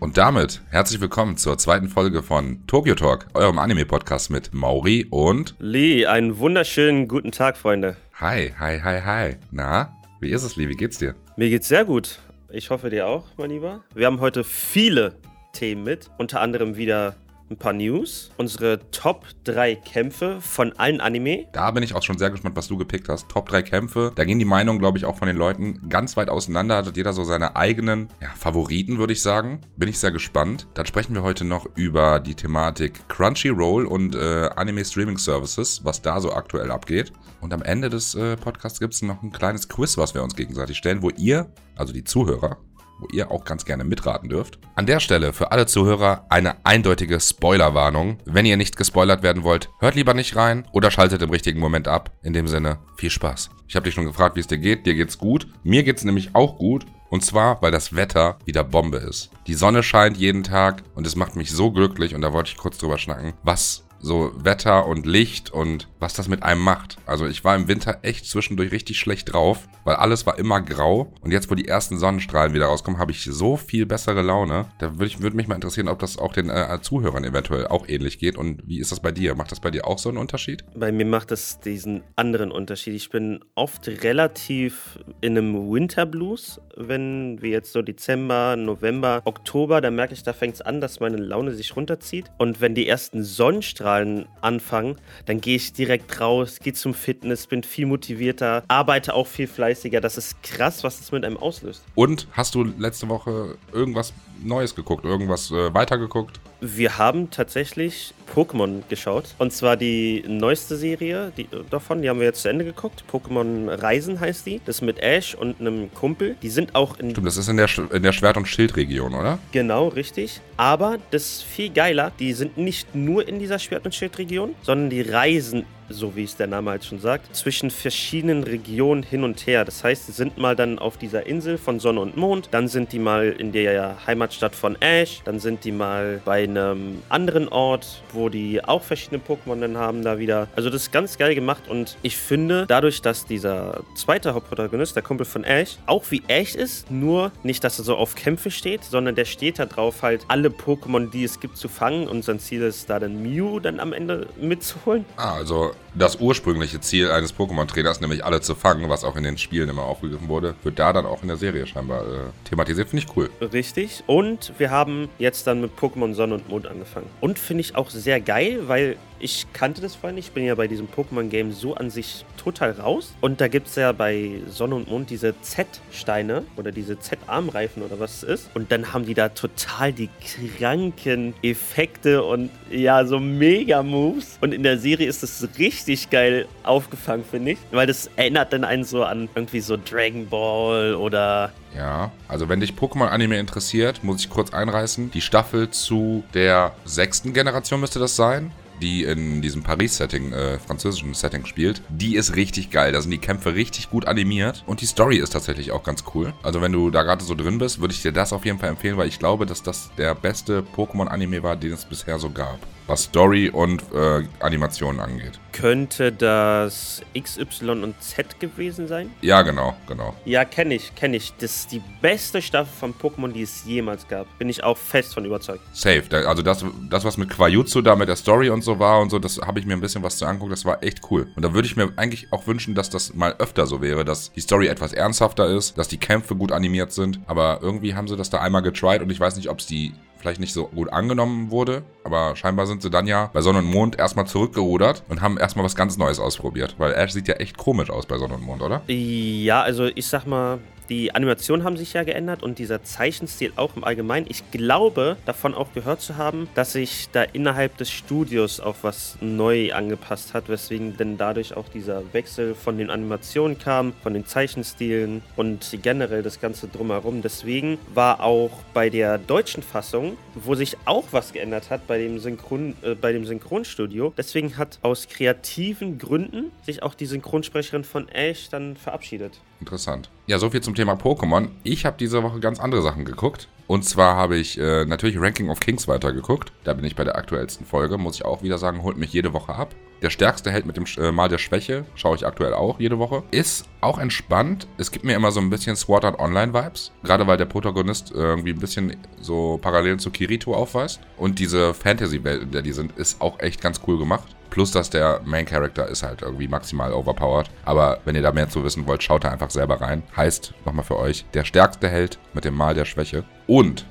Und damit herzlich willkommen zur zweiten Folge von Tokyo Talk, eurem Anime-Podcast mit Mauri und Lee. Einen wunderschönen guten Tag, Freunde. Hi, hi, hi, hi. Na, wie ist es, Lee? Wie geht's dir? Mir geht's sehr gut. Ich hoffe dir auch, mein Lieber. Wir haben heute viele Themen mit, unter anderem wieder ein paar News, unsere Top 3 Kämpfe von allen Anime. Da bin ich auch schon sehr gespannt, was du gepickt hast. Top 3 Kämpfe. Da gehen die Meinungen, glaube ich, auch von den Leuten ganz weit auseinander. Hat jeder so seine eigenen ja, Favoriten, würde ich sagen. Bin ich sehr gespannt. Dann sprechen wir heute noch über die Thematik Crunchyroll und äh, Anime Streaming Services, was da so aktuell abgeht. Und am Ende des äh, Podcasts gibt es noch ein kleines Quiz, was wir uns gegenseitig stellen, wo ihr, also die Zuhörer, wo ihr auch ganz gerne mitraten dürft. An der Stelle für alle Zuhörer eine eindeutige Spoilerwarnung. Wenn ihr nicht gespoilert werden wollt, hört lieber nicht rein oder schaltet im richtigen Moment ab. In dem Sinne, viel Spaß. Ich habe dich schon gefragt, wie es dir geht. Dir geht's gut. Mir geht's nämlich auch gut. Und zwar, weil das Wetter wieder Bombe ist. Die Sonne scheint jeden Tag und es macht mich so glücklich und da wollte ich kurz drüber schnacken, was so Wetter und Licht und was das mit einem macht. Also ich war im Winter echt zwischendurch richtig schlecht drauf, weil alles war immer grau. Und jetzt, wo die ersten Sonnenstrahlen wieder rauskommen, habe ich so viel bessere Laune. Da würde würd mich mal interessieren, ob das auch den äh, Zuhörern eventuell auch ähnlich geht. Und wie ist das bei dir? Macht das bei dir auch so einen Unterschied? Bei mir macht das diesen anderen Unterschied. Ich bin oft relativ in einem Winterblues, wenn wir jetzt so Dezember, November, Oktober, da merke ich, da fängt es an, dass meine Laune sich runterzieht. Und wenn die ersten Sonnenstrahlen anfangen, dann gehe ich direkt raus, gehe zum Fitness, bin viel motivierter, arbeite auch viel fleißiger. Das ist krass, was das mit einem auslöst. Und hast du letzte Woche irgendwas Neues geguckt, irgendwas äh, weitergeguckt? Wir haben tatsächlich Pokémon geschaut. Und zwar die neueste Serie die, davon, die haben wir jetzt zu Ende geguckt. Pokémon Reisen heißt die. Das ist mit Ash und einem Kumpel. Die sind auch in. Stimmt, das ist in der, in der Schwert- und Schildregion, oder? Genau, richtig. Aber das ist viel geiler. Die sind nicht nur in dieser Schwert- und Schildregion, sondern die reisen so wie es der Name halt schon sagt, zwischen verschiedenen Regionen hin und her. Das heißt, sie sind mal dann auf dieser Insel von Sonne und Mond, dann sind die mal in der Heimatstadt von Ash, dann sind die mal bei einem anderen Ort, wo die auch verschiedene Pokémon dann haben da wieder. Also das ist ganz geil gemacht und ich finde, dadurch, dass dieser zweite Hauptprotagonist, der Kumpel von Ash, auch wie Ash ist, nur nicht, dass er so auf Kämpfe steht, sondern der steht da drauf, halt alle Pokémon, die es gibt, zu fangen und sein Ziel ist, da den Mew dann am Ende mitzuholen. Ah, also das ursprüngliche Ziel eines Pokémon-Trainers, nämlich alle zu fangen, was auch in den Spielen immer aufgegriffen wurde, wird da dann auch in der Serie scheinbar äh, thematisiert. Finde ich cool. Richtig. Und wir haben jetzt dann mit Pokémon Sonne und Mond angefangen. Und finde ich auch sehr geil, weil ich kannte das vorher nicht. Ich bin ja bei diesem Pokémon-Game so an sich total raus. Und da gibt es ja bei Sonne und Mond diese Z-Steine oder diese Z-Armreifen oder was es ist. Und dann haben die da total die kranken Effekte und ja, so Mega-Moves. Und in der Serie ist das richtig geil aufgefangen, finde ich. Weil das erinnert dann einen so an irgendwie so Dragon Ball oder ja, also wenn dich Pokémon-Anime interessiert, muss ich kurz einreißen. Die Staffel zu der sechsten Generation müsste das sein die in diesem Paris-Setting, äh, französischen Setting spielt, die ist richtig geil. Da sind die Kämpfe richtig gut animiert und die Story ist tatsächlich auch ganz cool. Also wenn du da gerade so drin bist, würde ich dir das auf jeden Fall empfehlen, weil ich glaube, dass das der beste Pokémon-Anime war, den es bisher so gab was Story und äh, Animationen angeht. Könnte das XY und Z gewesen sein? Ja, genau, genau. Ja, kenne ich, kenne ich. Das ist die beste Staffel von Pokémon, die es jemals gab. Bin ich auch fest von überzeugt. Safe. Also das, das was mit Quajutsu da mit der Story und so war und so, das habe ich mir ein bisschen was zu angucken. Das war echt cool. Und da würde ich mir eigentlich auch wünschen, dass das mal öfter so wäre, dass die Story etwas ernsthafter ist, dass die Kämpfe gut animiert sind. Aber irgendwie haben sie das da einmal getried und ich weiß nicht, ob es die vielleicht nicht so gut angenommen wurde. Aber scheinbar sind sie dann ja bei Sonne und Mond erstmal zurückgerudert und haben erstmal was ganz Neues ausprobiert. Weil Ash sieht ja echt komisch aus bei Sonne und Mond, oder? Ja, also ich sag mal, die Animationen haben sich ja geändert und dieser Zeichenstil auch im Allgemeinen. Ich glaube, davon auch gehört zu haben, dass sich da innerhalb des Studios auch was neu angepasst hat, weswegen denn dadurch auch dieser Wechsel von den Animationen kam, von den Zeichenstilen und generell das Ganze drumherum. Deswegen war auch bei der deutschen Fassung, wo sich auch was geändert hat bei dem, Synchron, äh, bei dem Synchronstudio, deswegen hat aus kreativen Gründen sich auch die Synchronsprecherin von Ash dann verabschiedet Interessant. Ja, soviel zum Thema Pokémon. Ich habe diese Woche ganz andere Sachen geguckt. Und zwar habe ich äh, natürlich Ranking of Kings weitergeguckt. Da bin ich bei der aktuellsten Folge. Muss ich auch wieder sagen, holt mich jede Woche ab. Der stärkste Held mit dem äh, Mal der Schwäche schaue ich aktuell auch jede Woche. Ist auch entspannt. Es gibt mir immer so ein bisschen Sword Art Online Vibes. Gerade weil der Protagonist irgendwie ein bisschen so Parallelen zu Kirito aufweist. Und diese Fantasy-Welt, in der die sind, ist auch echt ganz cool gemacht. Plus, dass der Main Character ist halt irgendwie maximal overpowered. Aber wenn ihr da mehr zu wissen wollt, schaut da einfach selber rein. Heißt, nochmal für euch, der stärkste Held mit dem Mal der Schwäche. Und,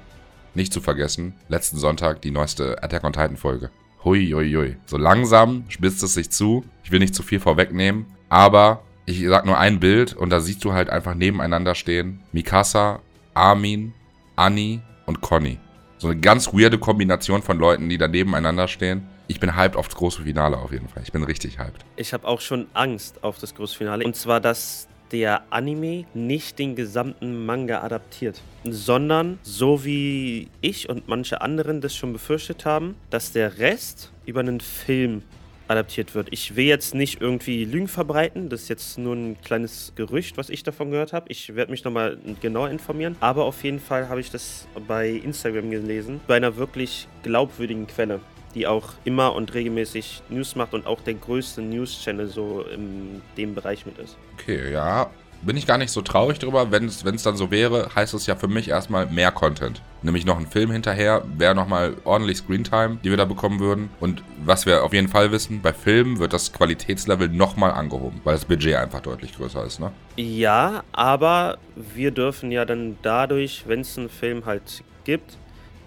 nicht zu vergessen, letzten Sonntag die neueste Attack on Titan Folge. Hui, hui, hui. So langsam spitzt es sich zu. Ich will nicht zu viel vorwegnehmen, aber ich sag nur ein Bild und da siehst du halt einfach nebeneinander stehen Mikasa, Armin, Annie und Conny. So eine ganz weirde Kombination von Leuten, die da nebeneinander stehen ich bin hyped auf das große Finale auf jeden Fall. Ich bin richtig hyped. Ich habe auch schon Angst auf das große Finale. Und zwar, dass der Anime nicht den gesamten Manga adaptiert, sondern so wie ich und manche anderen das schon befürchtet haben, dass der Rest über einen Film adaptiert wird. Ich will jetzt nicht irgendwie Lügen verbreiten, das ist jetzt nur ein kleines Gerücht, was ich davon gehört habe. Ich werde mich nochmal genau informieren, aber auf jeden Fall habe ich das bei Instagram gelesen, bei einer wirklich glaubwürdigen Quelle die auch immer und regelmäßig News macht und auch der größte News-Channel so in dem Bereich mit ist. Okay, ja. Bin ich gar nicht so traurig drüber. Wenn es dann so wäre, heißt es ja für mich erstmal mehr Content. Nämlich noch ein Film hinterher, wäre nochmal ordentlich Screentime, die wir da bekommen würden. Und was wir auf jeden Fall wissen, bei Filmen wird das Qualitätslevel nochmal angehoben, weil das Budget einfach deutlich größer ist, ne? Ja, aber wir dürfen ja dann dadurch, wenn es einen Film halt gibt,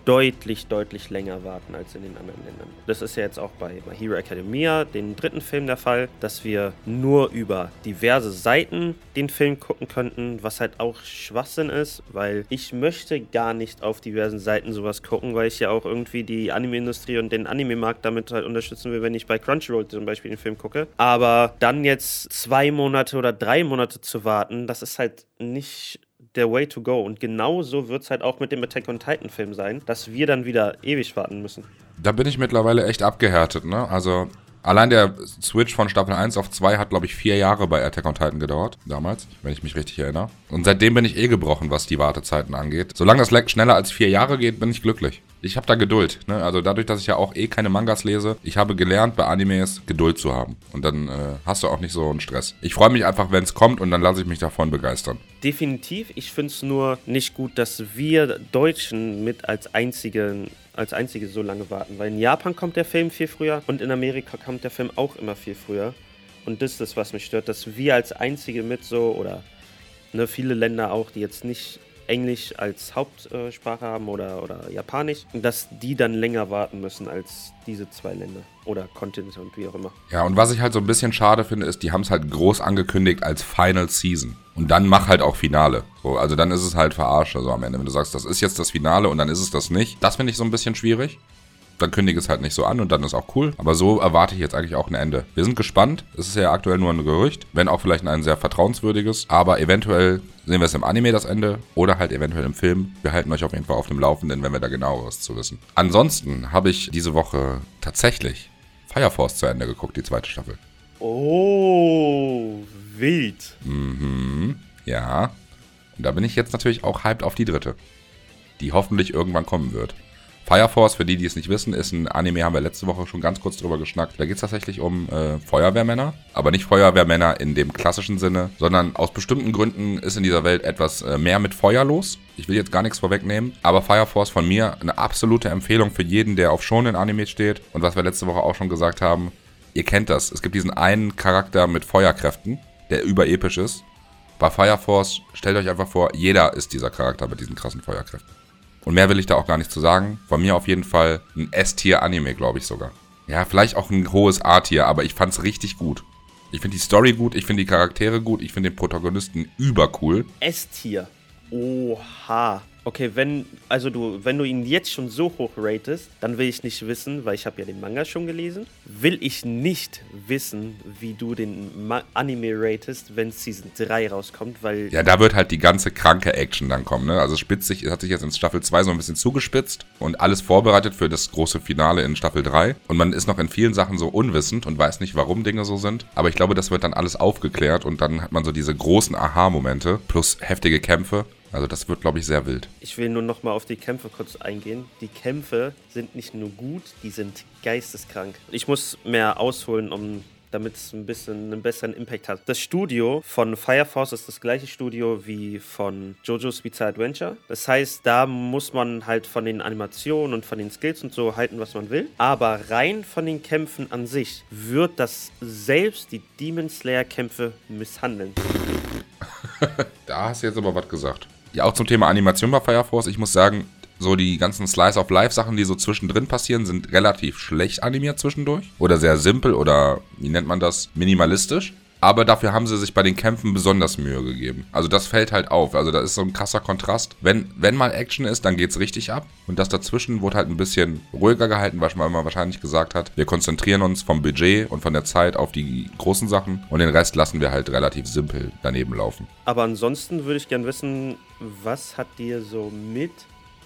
deutlich, deutlich länger warten als in den anderen Ländern. Das ist ja jetzt auch bei My Hero Academia, dem dritten Film, der Fall, dass wir nur über diverse Seiten den Film gucken könnten, was halt auch Schwachsinn ist, weil ich möchte gar nicht auf diversen Seiten sowas gucken, weil ich ja auch irgendwie die Anime-Industrie und den Anime-Markt damit halt unterstützen will, wenn ich bei Crunchyroll zum Beispiel den Film gucke. Aber dann jetzt zwei Monate oder drei Monate zu warten, das ist halt nicht der Way to go. Und genauso wird es halt auch mit dem Attack on Titan Film sein, dass wir dann wieder ewig warten müssen. Da bin ich mittlerweile echt abgehärtet, ne? Also Allein der Switch von Staffel 1 auf 2 hat, glaube ich, vier Jahre bei Attack on Titan gedauert, damals, wenn ich mich richtig erinnere. Und seitdem bin ich eh gebrochen, was die Wartezeiten angeht. Solange das Leck schneller als vier Jahre geht, bin ich glücklich. Ich habe da Geduld. Ne? Also dadurch, dass ich ja auch eh keine Mangas lese, ich habe gelernt, bei Animes Geduld zu haben. Und dann äh, hast du auch nicht so einen Stress. Ich freue mich einfach, wenn es kommt und dann lasse ich mich davon begeistern. Definitiv. Ich finde es nur nicht gut, dass wir Deutschen mit als einzigen als einzige so lange warten. Weil in Japan kommt der Film viel früher und in Amerika kommt der Film auch immer viel früher. Und das ist das, was mich stört, dass wir als einzige mit so, oder ne, viele Länder auch, die jetzt nicht Englisch als Hauptsprache haben oder, oder Japanisch, dass die dann länger warten müssen als diese zwei Länder oder Kontinente und wie auch immer. Ja, und was ich halt so ein bisschen schade finde, ist, die haben es halt groß angekündigt als Final Season. Und dann mach halt auch Finale. So, also dann ist es halt verarscht, also am Ende, wenn du sagst, das ist jetzt das Finale und dann ist es das nicht. Das finde ich so ein bisschen schwierig dann kündige es halt nicht so an und dann ist auch cool. Aber so erwarte ich jetzt eigentlich auch ein Ende. Wir sind gespannt. Es ist ja aktuell nur ein Gerücht, wenn auch vielleicht ein sehr vertrauenswürdiges. Aber eventuell sehen wir es im Anime das Ende oder halt eventuell im Film. Wir halten euch auf jeden Fall auf dem Laufenden, wenn wir da genaueres zu wissen. Ansonsten habe ich diese Woche tatsächlich Fire Force zu Ende geguckt, die zweite Staffel. Oh, wild. Mhm, ja. Und da bin ich jetzt natürlich auch hyped auf die dritte, die hoffentlich irgendwann kommen wird. Fire Force, für die, die es nicht wissen, ist ein Anime, haben wir letzte Woche schon ganz kurz drüber geschnackt. Da geht es tatsächlich um äh, Feuerwehrmänner, aber nicht Feuerwehrmänner in dem klassischen Sinne, sondern aus bestimmten Gründen ist in dieser Welt etwas äh, mehr mit Feuer los. Ich will jetzt gar nichts vorwegnehmen, aber Fire Force von mir eine absolute Empfehlung für jeden, der auf Shonen Anime steht. Und was wir letzte Woche auch schon gesagt haben, ihr kennt das. Es gibt diesen einen Charakter mit Feuerkräften, der überepisch ist. Bei Fire Force, stellt euch einfach vor, jeder ist dieser Charakter mit diesen krassen Feuerkräften. Und mehr will ich da auch gar nicht zu sagen. Von mir auf jeden Fall ein S-Tier-Anime, glaube ich sogar. Ja, vielleicht auch ein hohes A-Tier, aber ich fand es richtig gut. Ich finde die Story gut, ich finde die Charaktere gut, ich finde den Protagonisten übercool. S-Tier. Oha. Okay, wenn also du, wenn du ihn jetzt schon so hoch ratest, dann will ich nicht wissen, weil ich habe ja den Manga schon gelesen, will ich nicht wissen, wie du den Ma Anime ratest, wenn Season 3 rauskommt, weil Ja, da wird halt die ganze kranke Action dann kommen, ne? Also spitzt hat sich jetzt in Staffel 2 so ein bisschen zugespitzt und alles vorbereitet für das große Finale in Staffel 3 und man ist noch in vielen Sachen so unwissend und weiß nicht, warum Dinge so sind, aber ich glaube, das wird dann alles aufgeklärt und dann hat man so diese großen Aha-Momente plus heftige Kämpfe. Also das wird, glaube ich, sehr wild. Ich will nur noch mal auf die Kämpfe kurz eingehen. Die Kämpfe sind nicht nur gut, die sind geisteskrank. Ich muss mehr ausholen, um damit es ein bisschen einen besseren Impact hat. Das Studio von Fire Force ist das gleiche Studio wie von JoJo's Bizarre Adventure. Das heißt, da muss man halt von den Animationen und von den Skills und so halten, was man will. Aber rein von den Kämpfen an sich wird das selbst die Demon Slayer Kämpfe misshandeln. Da hast du jetzt aber was gesagt. Ja, auch zum Thema Animation bei Fire Force. Ich muss sagen, so die ganzen Slice of Life Sachen, die so zwischendrin passieren, sind relativ schlecht animiert zwischendurch. Oder sehr simpel oder, wie nennt man das, minimalistisch. Aber dafür haben sie sich bei den Kämpfen besonders Mühe gegeben. Also das fällt halt auf. Also da ist so ein krasser Kontrast. Wenn, wenn mal Action ist, dann geht's richtig ab. Und das dazwischen wurde halt ein bisschen ruhiger gehalten, weil man wahrscheinlich gesagt hat, wir konzentrieren uns vom Budget und von der Zeit auf die großen Sachen und den Rest lassen wir halt relativ simpel daneben laufen. Aber ansonsten würde ich gern wissen, was hat dir so mit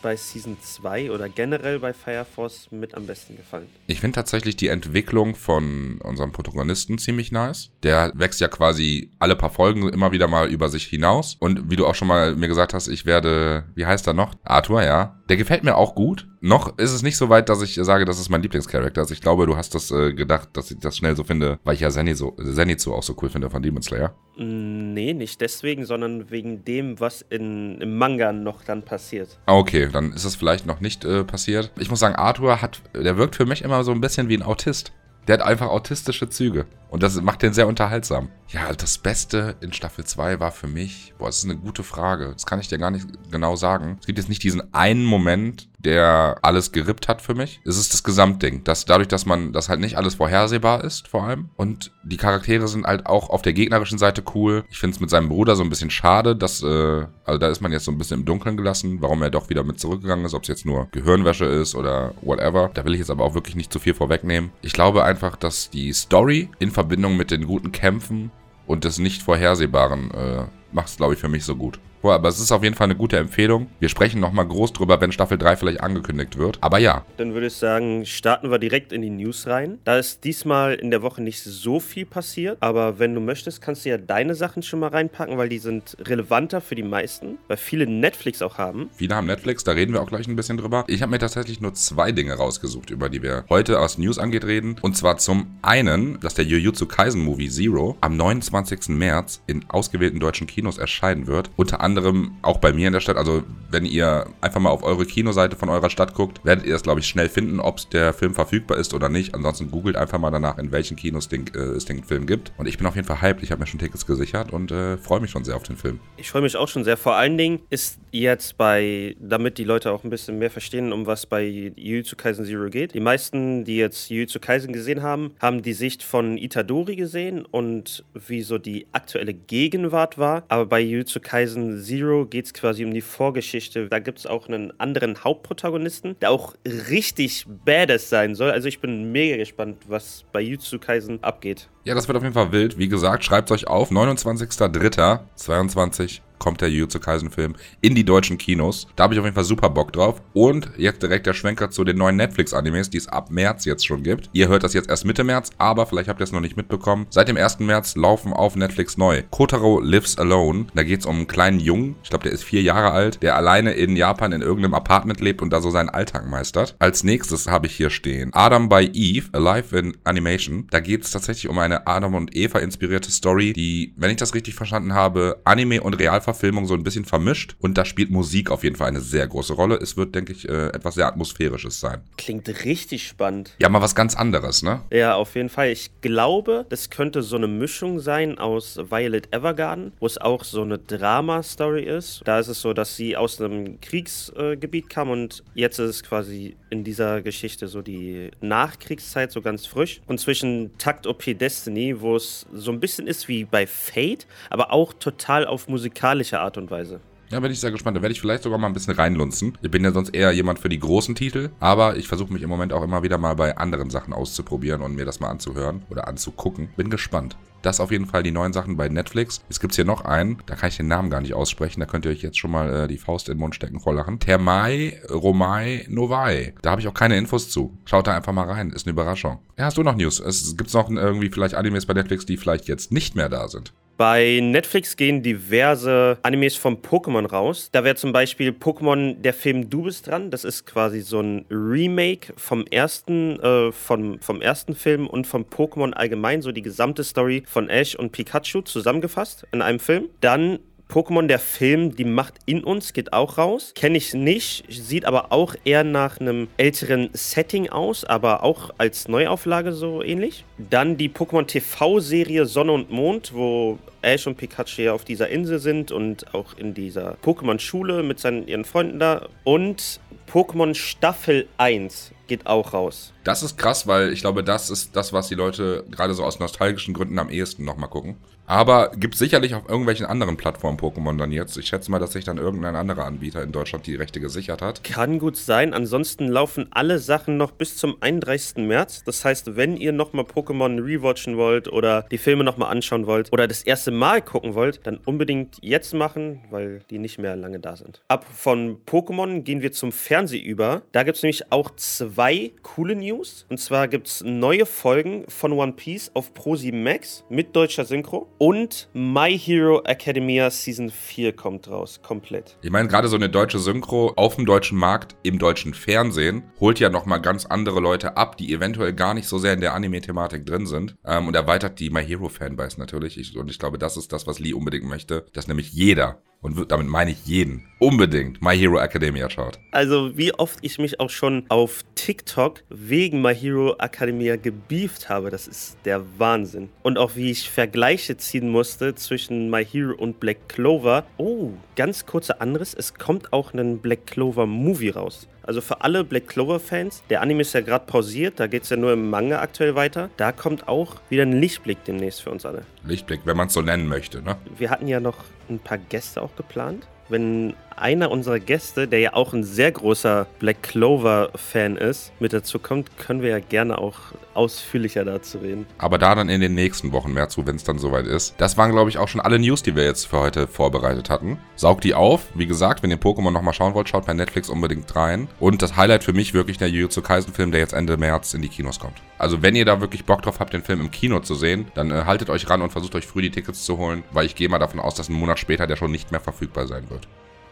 bei Season 2 oder generell bei Fire Force mit am besten gefallen? Ich finde tatsächlich die Entwicklung von unserem Protagonisten ziemlich nice. Der wächst ja quasi alle paar Folgen immer wieder mal über sich hinaus. Und wie du auch schon mal mir gesagt hast, ich werde, wie heißt er noch? Arthur, ja. Der gefällt mir auch gut. Noch ist es nicht so weit, dass ich sage, das ist mein Lieblingscharakter. Also ich glaube, du hast das äh, gedacht, dass ich das schnell so finde, weil ich ja Zenitsu, Zenitsu auch so cool finde von Demon Slayer. Nee, nicht deswegen, sondern wegen dem, was in, im Manga noch dann passiert. Ah, okay, dann ist es vielleicht noch nicht äh, passiert. Ich muss sagen, Arthur hat, der wirkt für mich immer so ein bisschen wie ein Autist. Der hat einfach autistische Züge. Und das macht den sehr unterhaltsam. Ja, das Beste in Staffel 2 war für mich, boah, das ist eine gute Frage. Das kann ich dir gar nicht genau sagen. Es gibt jetzt nicht diesen einen Moment, der alles gerippt hat für mich. Es ist das Gesamtding. Dass dadurch, dass man, dass halt nicht alles vorhersehbar ist, vor allem. Und die Charaktere sind halt auch auf der gegnerischen Seite cool. Ich finde es mit seinem Bruder so ein bisschen schade, dass, äh, also da ist man jetzt so ein bisschen im Dunkeln gelassen, warum er doch wieder mit zurückgegangen ist, ob es jetzt nur Gehirnwäsche ist oder whatever. Da will ich jetzt aber auch wirklich nicht zu viel vorwegnehmen. Ich glaube einfach, dass die Story in Verbindung mit den guten Kämpfen und des nicht vorhersehbaren äh, macht es, glaube ich, für mich so gut. Boah, aber es ist auf jeden Fall eine gute Empfehlung. Wir sprechen nochmal groß drüber, wenn Staffel 3 vielleicht angekündigt wird. Aber ja. Dann würde ich sagen, starten wir direkt in die News rein. Da ist diesmal in der Woche nicht so viel passiert, aber wenn du möchtest, kannst du ja deine Sachen schon mal reinpacken, weil die sind relevanter für die meisten, weil viele Netflix auch haben. Viele haben Netflix, da reden wir auch gleich ein bisschen drüber. Ich habe mir tatsächlich nur zwei Dinge rausgesucht, über die wir heute aus News angeht reden. Und zwar zum einen, dass der Jujutsu Kaisen Movie Zero am 29. März in ausgewählten deutschen Kinos erscheinen wird. Unter anderem auch bei mir in der Stadt. Also wenn ihr einfach mal auf eure Kinoseite von eurer Stadt guckt, werdet ihr das, glaube ich, schnell finden, ob der Film verfügbar ist oder nicht. Ansonsten googelt einfach mal danach, in welchen Kinos den, äh, es den Film gibt. Und ich bin auf jeden Fall hyped. Ich habe mir schon Tickets gesichert und äh, freue mich schon sehr auf den Film. Ich freue mich auch schon sehr. Vor allen Dingen ist jetzt bei, damit die Leute auch ein bisschen mehr verstehen, um was bei Jujutsu Kaisen Zero geht. Die meisten, die jetzt Jujutsu Kaisen gesehen haben, haben die Sicht von Itadori gesehen und wie so die aktuelle Gegenwart war. Aber bei Jujutsu Kaisen Zero geht es quasi um die Vorgeschichte. Da gibt es auch einen anderen Hauptprotagonisten, der auch richtig badass sein soll. Also ich bin mega gespannt, was bei Jujutsu Kaisen abgeht. Ja, das wird auf jeden Fall wild. Wie gesagt, schreibt euch auf. 29.03.22 kommt der Jujutsu Kaisen Film in die deutschen Kinos. Da habe ich auf jeden Fall super Bock drauf. Und jetzt direkt der Schwenker zu den neuen Netflix-Animes, die es ab März jetzt schon gibt. Ihr hört das jetzt erst Mitte März, aber vielleicht habt ihr es noch nicht mitbekommen. Seit dem 1. März laufen auf Netflix neu. Kotaro Lives Alone. Da geht es um einen kleinen Jungen, ich glaube, der ist vier Jahre alt, der alleine in Japan in irgendeinem Apartment lebt und da so seinen Alltag meistert. Als nächstes habe ich hier stehen Adam by Eve, Alive in Animation. Da geht es tatsächlich um eine Adam und Eva inspirierte Story, die, wenn ich das richtig verstanden habe, Anime und Realverfilmung Verfilmung so ein bisschen vermischt und da spielt Musik auf jeden Fall eine sehr große Rolle. Es wird, denke ich, äh, etwas sehr Atmosphärisches sein. Klingt richtig spannend. Ja, mal was ganz anderes, ne? Ja, auf jeden Fall. Ich glaube, das könnte so eine Mischung sein aus Violet Evergarden, wo es auch so eine Drama-Story ist. Da ist es so, dass sie aus einem Kriegsgebiet kam und jetzt ist es quasi in dieser Geschichte so die Nachkriegszeit, so ganz frisch. Und zwischen Takt OP Destiny, wo es so ein bisschen ist wie bei Fate, aber auch total auf musikalische Art und Weise. Ja, bin ich sehr gespannt. Da werde ich vielleicht sogar mal ein bisschen reinlunzen. Ich bin ja sonst eher jemand für die großen Titel, aber ich versuche mich im Moment auch immer wieder mal bei anderen Sachen auszuprobieren und mir das mal anzuhören oder anzugucken. Bin gespannt. Das auf jeden Fall die neuen Sachen bei Netflix. Es gibt hier noch einen, da kann ich den Namen gar nicht aussprechen, da könnt ihr euch jetzt schon mal äh, die Faust in den Mund stecken vor Lachen. Termai Romai Novai. Da habe ich auch keine Infos zu. Schaut da einfach mal rein, ist eine Überraschung. Ja, hast du noch News? Es gibt noch irgendwie vielleicht Animes bei Netflix, die vielleicht jetzt nicht mehr da sind. Bei Netflix gehen diverse Animes von Pokémon raus. Da wäre zum Beispiel Pokémon der Film Du bist dran. Das ist quasi so ein Remake vom ersten, äh, vom, vom ersten Film und vom Pokémon allgemein, so die gesamte Story von Ash und Pikachu zusammengefasst in einem Film. Dann Pokémon, der Film, die Macht in uns, geht auch raus. Kenne ich nicht, sieht aber auch eher nach einem älteren Setting aus, aber auch als Neuauflage so ähnlich. Dann die Pokémon TV-Serie Sonne und Mond, wo Ash und Pikachu ja auf dieser Insel sind und auch in dieser Pokémon-Schule mit seinen, ihren Freunden da. Und Pokémon Staffel 1 geht auch raus. Das ist krass, weil ich glaube, das ist das, was die Leute gerade so aus nostalgischen Gründen am ehesten nochmal gucken. Aber gibt sicherlich auf irgendwelchen anderen Plattformen Pokémon dann jetzt. Ich schätze mal, dass sich dann irgendein anderer Anbieter in Deutschland die Rechte gesichert hat. Kann gut sein. Ansonsten laufen alle Sachen noch bis zum 31. März. Das heißt, wenn ihr nochmal Pokémon rewatchen wollt oder die Filme nochmal anschauen wollt oder das erste Mal gucken wollt, dann unbedingt jetzt machen, weil die nicht mehr lange da sind. Ab von Pokémon gehen wir zum Fernseh über. Da gibt es nämlich auch zwei coole News. Und zwar gibt es neue Folgen von One Piece auf Pro7 Max mit deutscher Synchro. Und My Hero Academia Season 4 kommt raus, komplett. Ich meine, gerade so eine deutsche Synchro auf dem deutschen Markt, im deutschen Fernsehen, holt ja nochmal ganz andere Leute ab, die eventuell gar nicht so sehr in der Anime-Thematik drin sind. Ähm, und erweitert die My Hero-Fanbase natürlich. Ich, und ich glaube, das ist das, was Lee unbedingt möchte, dass nämlich jeder und damit meine ich jeden, unbedingt My Hero Academia schaut. Also wie oft ich mich auch schon auf TikTok wegen My Hero Academia gebieft habe, das ist der Wahnsinn. Und auch wie ich Vergleiche ziehen musste zwischen My Hero und Black Clover. Oh, ganz kurzer anderes, es kommt auch ein Black Clover Movie raus. Also für alle Black Clover-Fans, der Anime ist ja gerade pausiert, da geht es ja nur im Manga aktuell weiter. Da kommt auch wieder ein Lichtblick demnächst für uns alle. Lichtblick, wenn man es so nennen möchte, ne? Wir hatten ja noch ein paar Gäste auch geplant. Wenn einer unserer Gäste, der ja auch ein sehr großer Black Clover-Fan ist, mit dazu kommt, können wir ja gerne auch ausführlicher dazu reden. Aber da dann in den nächsten Wochen mehr zu, wenn es dann soweit ist. Das waren, glaube ich, auch schon alle News, die wir jetzt für heute vorbereitet hatten. Saugt die auf. Wie gesagt, wenn ihr Pokémon nochmal schauen wollt, schaut bei Netflix unbedingt rein. Und das Highlight für mich wirklich der Jujutsu Kaisen-Film, der jetzt Ende März in die Kinos kommt. Also wenn ihr da wirklich Bock drauf habt, den Film im Kino zu sehen, dann äh, haltet euch ran und versucht euch früh die Tickets zu holen, weil ich gehe mal davon aus, dass ein Monat später der schon nicht mehr verfügbar sein wird.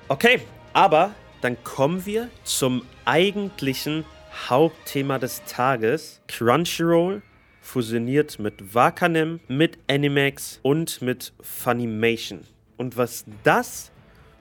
Okay, aber dann kommen wir zum eigentlichen Hauptthema des Tages. Crunchyroll fusioniert mit Wakanim, mit Animax und mit Funimation. Und was das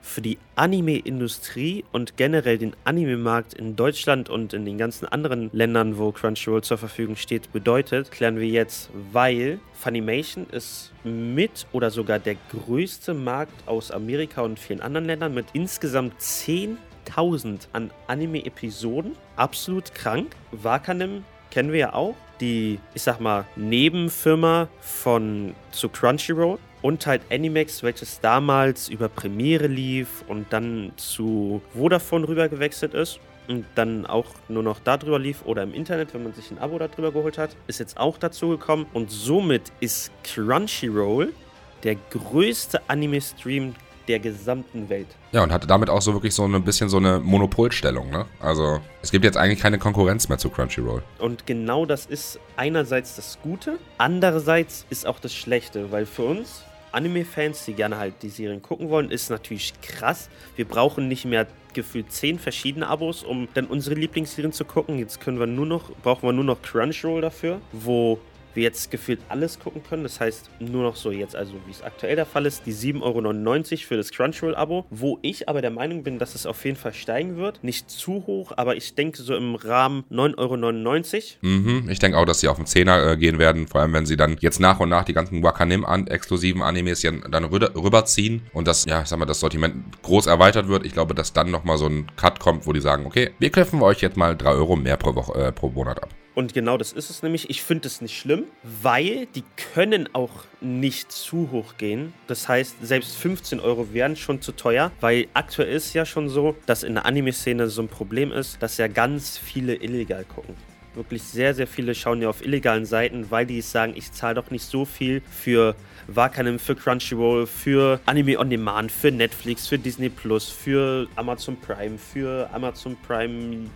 für die Anime-Industrie und generell den Anime-Markt in Deutschland und in den ganzen anderen Ländern, wo Crunchyroll zur Verfügung steht, bedeutet, klären wir jetzt, weil Funimation ist mit oder sogar der größte Markt aus Amerika und vielen anderen Ländern mit insgesamt 10.000 an Anime-Episoden. Absolut krank. Wakanim kennen wir ja auch. Die, ich sag mal, Nebenfirma von zu Crunchyroll und halt Animax, welches damals über Premiere lief und dann zu Vodafone rüber gewechselt ist und dann auch nur noch darüber lief oder im Internet, wenn man sich ein Abo darüber geholt hat, ist jetzt auch dazu gekommen und somit ist Crunchyroll der größte Anime-Stream der gesamten Welt. Ja, und hatte damit auch so wirklich so ein bisschen so eine Monopolstellung, ne? Also, es gibt jetzt eigentlich keine Konkurrenz mehr zu Crunchyroll. Und genau das ist einerseits das Gute, andererseits ist auch das Schlechte, weil für uns Anime-Fans, die gerne halt die Serien gucken wollen, ist natürlich krass. Wir brauchen nicht mehr gefühlt zehn verschiedene Abos, um dann unsere Lieblingsserien zu gucken. Jetzt können wir nur noch, brauchen wir nur noch Crunchyroll dafür, wo wir jetzt gefühlt alles gucken können. Das heißt, nur noch so jetzt, also wie es aktuell der Fall ist, die 7,99 Euro für das Crunchyroll-Abo, wo ich aber der Meinung bin, dass es auf jeden Fall steigen wird. Nicht zu hoch, aber ich denke so im Rahmen 9,99 Euro. Mhm, ich denke auch, dass sie auf den Zehner äh, gehen werden, vor allem wenn sie dann jetzt nach und nach die ganzen Wakanim-exklusiven Animes ja dann rüber, rüberziehen und das, ja, ich sag mal, das Sortiment groß erweitert wird. Ich glaube, dass dann nochmal so ein Cut kommt, wo die sagen, okay, wir köpfen euch jetzt mal 3 Euro mehr pro, Woche, äh, pro Monat ab. Und genau das ist es nämlich. Ich finde es nicht schlimm, weil die können auch nicht zu hoch gehen. Das heißt, selbst 15 Euro wären schon zu teuer, weil aktuell ist ja schon so, dass in der Anime-Szene so ein Problem ist, dass ja ganz viele illegal gucken. Wirklich sehr, sehr viele schauen ja auf illegalen Seiten, weil die sagen, ich zahle doch nicht so viel für Wakanim, für Crunchyroll, für Anime On Demand, für Netflix, für Disney Plus, für Amazon Prime, für Amazon Prime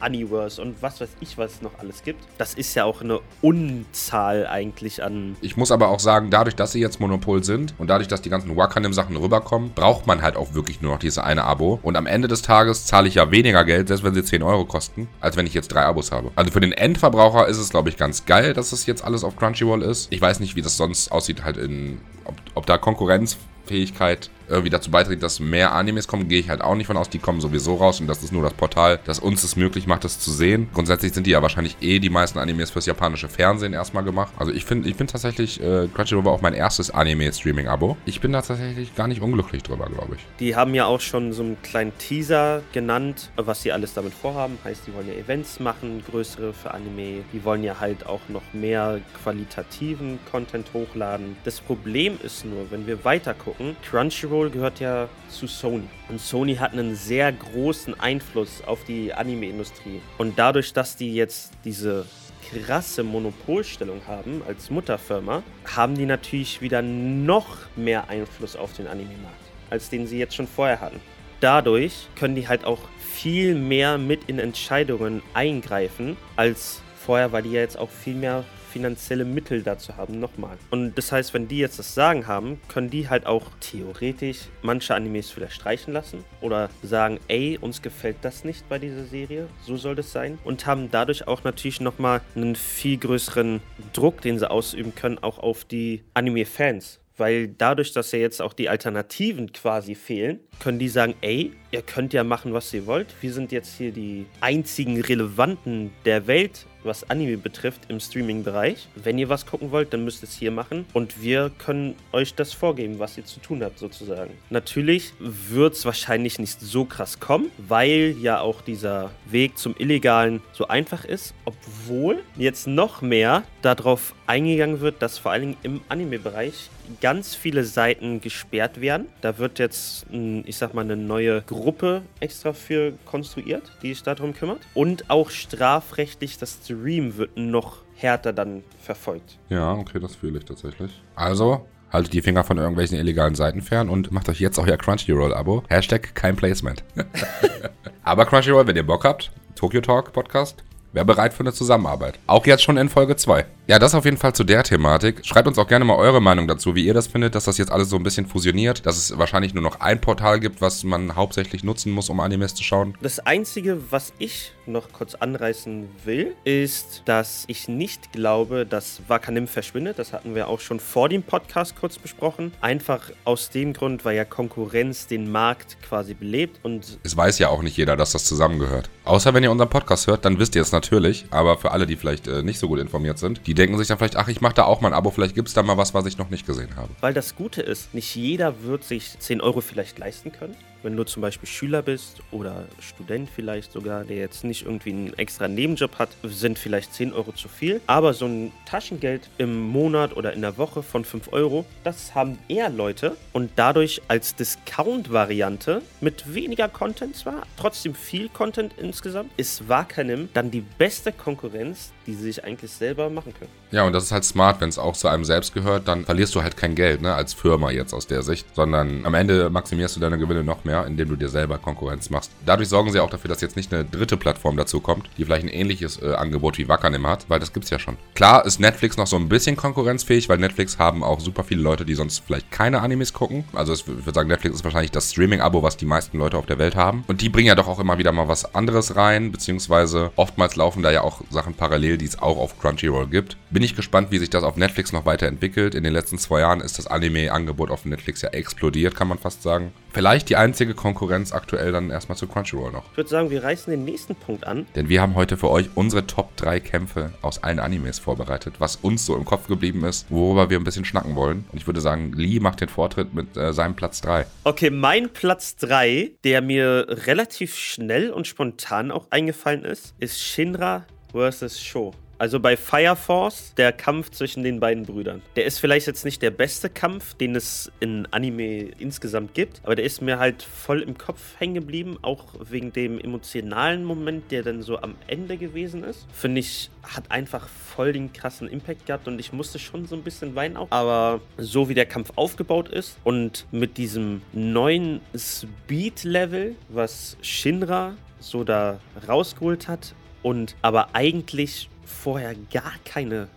äh, Universe und was weiß ich, was es noch alles gibt. Das ist ja auch eine Unzahl eigentlich an. Ich muss aber auch sagen, dadurch, dass sie jetzt Monopol sind und dadurch, dass die ganzen Wakanim-Sachen rüberkommen, braucht man halt auch wirklich nur noch diese eine Abo. Und am Ende des Tages zahle ich ja weniger Geld, selbst wenn sie 10 Euro kosten, als wenn ich jetzt drei Abos habe. Also für den Endverbraucher ist es, glaube ich, ganz geil, dass es jetzt alles auf Crunchyroll ist. Ich weiß nicht, wie das sonst aussieht, halt in, the ob, ob da Konkurrenzfähigkeit irgendwie dazu beiträgt, dass mehr Animes kommen, gehe ich halt auch nicht von aus. Die kommen sowieso raus und das ist nur das Portal, das uns es möglich macht, das zu sehen. Grundsätzlich sind die ja wahrscheinlich eh die meisten Animes fürs japanische Fernsehen erstmal gemacht. Also ich finde ich find tatsächlich, äh, Crunchyroll war auch mein erstes Anime-Streaming-Abo. Ich bin da tatsächlich gar nicht unglücklich drüber, glaube ich. Die haben ja auch schon so einen kleinen Teaser genannt, was sie alles damit vorhaben. Heißt, die wollen ja Events machen, größere für Anime. Die wollen ja halt auch noch mehr qualitativen Content hochladen. Das Problem ist nur, wenn wir weiter gucken, Crunchyroll gehört ja zu Sony. Und Sony hat einen sehr großen Einfluss auf die Anime-Industrie. Und dadurch, dass die jetzt diese krasse Monopolstellung haben als Mutterfirma, haben die natürlich wieder noch mehr Einfluss auf den Anime-Markt, als den sie jetzt schon vorher hatten. Dadurch können die halt auch viel mehr mit in Entscheidungen eingreifen als vorher, weil die ja jetzt auch viel mehr finanzielle Mittel dazu haben, nochmal. Und das heißt, wenn die jetzt das Sagen haben, können die halt auch theoretisch manche Animes vielleicht streichen lassen oder sagen, ey, uns gefällt das nicht bei dieser Serie, so soll das sein. Und haben dadurch auch natürlich nochmal einen viel größeren Druck, den sie ausüben können, auch auf die Anime-Fans weil dadurch, dass ja jetzt auch die Alternativen quasi fehlen, können die sagen, ey, ihr könnt ja machen, was ihr wollt. Wir sind jetzt hier die einzigen Relevanten der Welt, was Anime betrifft, im Streaming-Bereich. Wenn ihr was gucken wollt, dann müsst ihr es hier machen und wir können euch das vorgeben, was ihr zu tun habt, sozusagen. Natürlich wird es wahrscheinlich nicht so krass kommen, weil ja auch dieser Weg zum Illegalen so einfach ist, obwohl jetzt noch mehr darauf eingegangen wird, dass vor allen Dingen im Anime-Bereich ganz viele Seiten gesperrt werden. Da wird jetzt, ich sag mal, eine neue Gruppe extra für konstruiert, die sich darum kümmert. Und auch strafrechtlich das Stream wird noch härter dann verfolgt. Ja, okay, das fühle ich tatsächlich. Also, haltet die Finger von irgendwelchen illegalen Seiten fern und macht euch jetzt auch euer Crunchyroll-Abo. Hashtag kein Placement. Aber Crunchyroll, wenn ihr Bock habt, Tokyo Talk Podcast, wäre bereit für eine Zusammenarbeit. Auch jetzt schon in Folge 2. Ja, das auf jeden Fall zu der Thematik. Schreibt uns auch gerne mal eure Meinung dazu, wie ihr das findet, dass das jetzt alles so ein bisschen fusioniert, dass es wahrscheinlich nur noch ein Portal gibt, was man hauptsächlich nutzen muss, um Animes zu schauen. Das Einzige, was ich noch kurz anreißen will, ist, dass ich nicht glaube, dass Wakanim verschwindet. Das hatten wir auch schon vor dem Podcast kurz besprochen. Einfach aus dem Grund, weil ja Konkurrenz den Markt quasi belebt und... Es weiß ja auch nicht jeder, dass das zusammengehört. Außer wenn ihr unseren Podcast hört, dann wisst ihr es natürlich. Aber für alle, die vielleicht äh, nicht so gut informiert sind, die denken sich dann vielleicht, ach, ich mache da auch mal ein Abo, vielleicht gibt es da mal was, was ich noch nicht gesehen habe. Weil das Gute ist, nicht jeder wird sich 10 Euro vielleicht leisten können wenn du zum Beispiel Schüler bist oder Student vielleicht sogar, der jetzt nicht irgendwie einen extra Nebenjob hat, sind vielleicht 10 Euro zu viel. Aber so ein Taschengeld im Monat oder in der Woche von 5 Euro, das haben eher Leute und dadurch als Discount-Variante mit weniger Content zwar, trotzdem viel Content insgesamt, ist Wakanim dann die beste Konkurrenz, die sie sich eigentlich selber machen können. Ja, und das ist halt smart, wenn es auch zu einem selbst gehört, dann verlierst du halt kein Geld, ne, als Firma jetzt aus der Sicht, sondern am Ende maximierst du deine Gewinne noch mehr, indem du dir selber Konkurrenz machst. Dadurch sorgen sie auch dafür, dass jetzt nicht eine dritte Plattform dazu kommt, die vielleicht ein ähnliches äh, Angebot wie Wakanim hat, weil das gibt's ja schon. Klar ist Netflix noch so ein bisschen konkurrenzfähig, weil Netflix haben auch super viele Leute, die sonst vielleicht keine Animes gucken. Also ich würde sagen, Netflix ist wahrscheinlich das Streaming-Abo, was die meisten Leute auf der Welt haben. Und die bringen ja doch auch immer wieder mal was anderes rein, beziehungsweise oftmals laufen da ja auch Sachen parallel, die es auch auf Crunchyroll gibt. Bin ich gespannt, wie sich das auf Netflix noch weiterentwickelt. In den letzten zwei Jahren ist das Anime-Angebot auf Netflix ja explodiert, kann man fast sagen. Vielleicht die einzige Konkurrenz aktuell dann erstmal zu Crunchyroll noch. Ich würde sagen, wir reißen den nächsten Punkt an. Denn wir haben heute für euch unsere Top 3 Kämpfe aus allen Animes vorbereitet, was uns so im Kopf geblieben ist, worüber wir ein bisschen schnacken wollen. Und ich würde sagen, Lee macht den Vortritt mit äh, seinem Platz 3. Okay, mein Platz 3, der mir relativ schnell und spontan auch eingefallen ist, ist Shinra vs. Sho. Also bei Fire Force, der Kampf zwischen den beiden Brüdern. Der ist vielleicht jetzt nicht der beste Kampf, den es in Anime insgesamt gibt, aber der ist mir halt voll im Kopf hängen geblieben, auch wegen dem emotionalen Moment, der dann so am Ende gewesen ist. Finde ich, hat einfach voll den krassen Impact gehabt und ich musste schon so ein bisschen weinen auch. Aber so wie der Kampf aufgebaut ist und mit diesem neuen Speed-Level, was Shinra so da rausgeholt hat und aber eigentlich vorher gar keine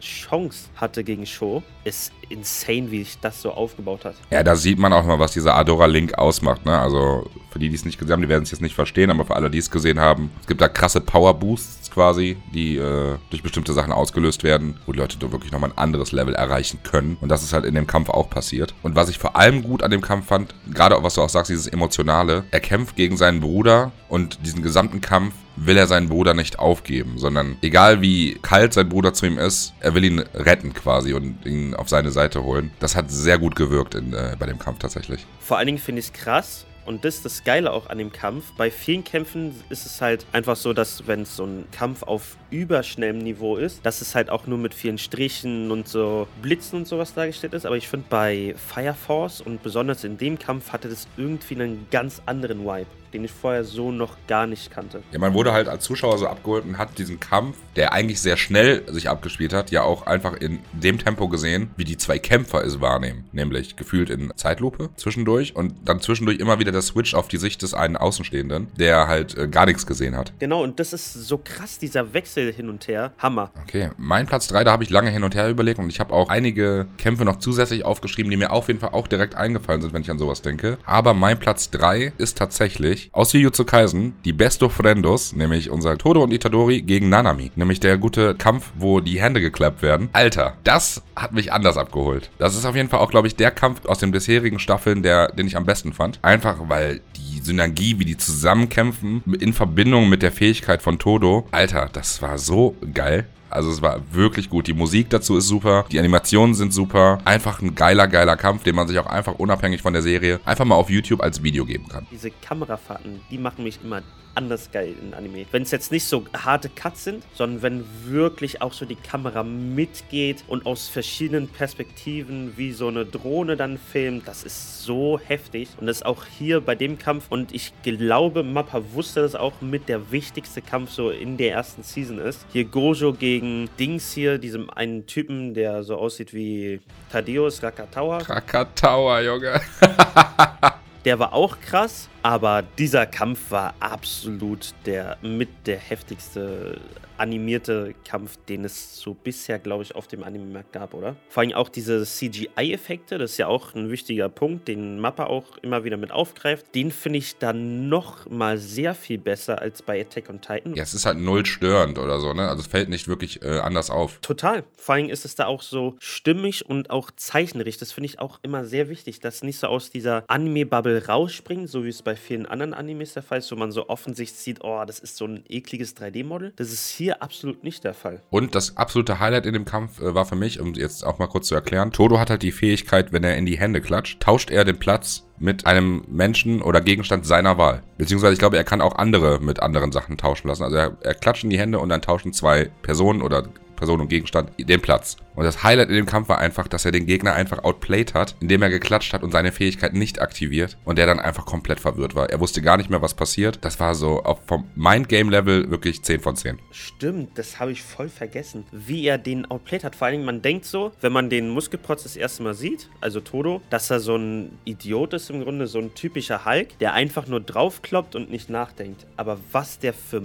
Chance hatte gegen Show, ist insane, wie sich das so aufgebaut hat. Ja, da sieht man auch mal, was dieser Adora Link ausmacht. Ne? Also für die, die es nicht gesehen haben, die werden es jetzt nicht verstehen, aber für alle, die es gesehen haben, es gibt da krasse Power Boosts quasi, die äh, durch bestimmte Sachen ausgelöst werden, wo die Leute da wirklich nochmal ein anderes Level erreichen können. Und das ist halt in dem Kampf auch passiert. Und was ich vor allem gut an dem Kampf fand, gerade was du auch sagst, dieses Emotionale, er kämpft gegen seinen Bruder und diesen gesamten Kampf will er seinen Bruder nicht aufgeben, sondern egal wie kalt sein Bruder zu ihm ist, er will ihn retten quasi und ihn auf seine Seite holen. Das hat sehr gut gewirkt in, äh, bei dem Kampf tatsächlich. Vor allen Dingen finde ich es krass, und das ist das Geile auch an dem Kampf. Bei vielen Kämpfen ist es halt einfach so, dass wenn es so ein Kampf auf überschnellem Niveau ist, dass es halt auch nur mit vielen Strichen und so Blitzen und sowas dargestellt ist. Aber ich finde bei Fire Force und besonders in dem Kampf hatte das irgendwie einen ganz anderen Vibe den ich vorher so noch gar nicht kannte. Ja, man wurde halt als Zuschauer so abgeholt und hat diesen Kampf, der eigentlich sehr schnell sich abgespielt hat, ja auch einfach in dem Tempo gesehen, wie die zwei Kämpfer es wahrnehmen. Nämlich gefühlt in Zeitlupe zwischendurch und dann zwischendurch immer wieder der Switch auf die Sicht des einen Außenstehenden, der halt äh, gar nichts gesehen hat. Genau, und das ist so krass, dieser Wechsel hin und her. Hammer. Okay, mein Platz 3, da habe ich lange hin und her überlegt und ich habe auch einige Kämpfe noch zusätzlich aufgeschrieben, die mir auf jeden Fall auch direkt eingefallen sind, wenn ich an sowas denke. Aber mein Platz 3 ist tatsächlich nämlich aus Jujutsu Kaisen die Besto Frendos, nämlich unser Todo und Itadori gegen Nanami. Nämlich der gute Kampf, wo die Hände geklappt werden. Alter, das hat mich anders abgeholt. Das ist auf jeden Fall auch, glaube ich, der Kampf aus den bisherigen Staffeln, der, den ich am besten fand. Einfach, weil die Synergie, wie die zusammenkämpfen, in Verbindung mit der Fähigkeit von Todo. Alter, das war so geil. Also es war wirklich gut. Die Musik dazu ist super, die Animationen sind super. Einfach ein geiler, geiler Kampf, den man sich auch einfach unabhängig von der Serie einfach mal auf YouTube als Video geben kann. Diese Kamerafahrten, die machen mich immer anders geil in Anime. Wenn es jetzt nicht so harte Cuts sind, sondern wenn wirklich auch so die Kamera mitgeht und aus verschiedenen Perspektiven wie so eine Drohne dann filmt, das ist so heftig. Und das ist auch hier bei dem Kampf. Und ich glaube, Mappa wusste das auch mit der wichtigste Kampf so in der ersten Season ist. Hier Gojo gegen Dings hier, diesem einen Typen, der so aussieht wie Tadeus Rakatawa. Rakatawa, Junge. Der war auch krass, aber dieser Kampf war absolut der mit der heftigste animierte Kampf, den es so bisher, glaube ich, auf dem Anime-Markt gab, oder? Vor allem auch diese CGI-Effekte, das ist ja auch ein wichtiger Punkt, den Mappa auch immer wieder mit aufgreift. Den finde ich dann noch mal sehr viel besser als bei Attack on Titan. Ja, es ist halt null störend oder so, ne? Also es fällt nicht wirklich äh, anders auf. Total. Vor allem ist es da auch so stimmig und auch zeichnerisch. Das finde ich auch immer sehr wichtig, dass nicht so aus dieser Anime-Bubble rausspringt, so wie es bei vielen anderen Animes der Fall ist, wo man so offensichtlich sieht, oh, das ist so ein ekliges 3D-Model. Das ist hier hier absolut nicht der Fall. Und das absolute Highlight in dem Kampf äh, war für mich, um jetzt auch mal kurz zu erklären, Todo hat halt die Fähigkeit, wenn er in die Hände klatscht, tauscht er den Platz mit einem Menschen oder Gegenstand seiner Wahl. Beziehungsweise ich glaube, er kann auch andere mit anderen Sachen tauschen lassen. Also er, er klatscht in die Hände und dann tauschen zwei Personen oder Person und Gegenstand den Platz. Und das Highlight in dem Kampf war einfach, dass er den Gegner einfach outplayed hat, indem er geklatscht hat und seine Fähigkeit nicht aktiviert und der dann einfach komplett verwirrt war. Er wusste gar nicht mehr, was passiert. Das war so vom Mindgame-Level wirklich 10 von 10. Stimmt, das habe ich voll vergessen, wie er den outplayed hat. Vor allem, man denkt so, wenn man den Muskelprotz das erste Mal sieht, also Todo, dass er so ein Idiot ist im Grunde, so ein typischer Hulk, der einfach nur draufkloppt und nicht nachdenkt. Aber was der für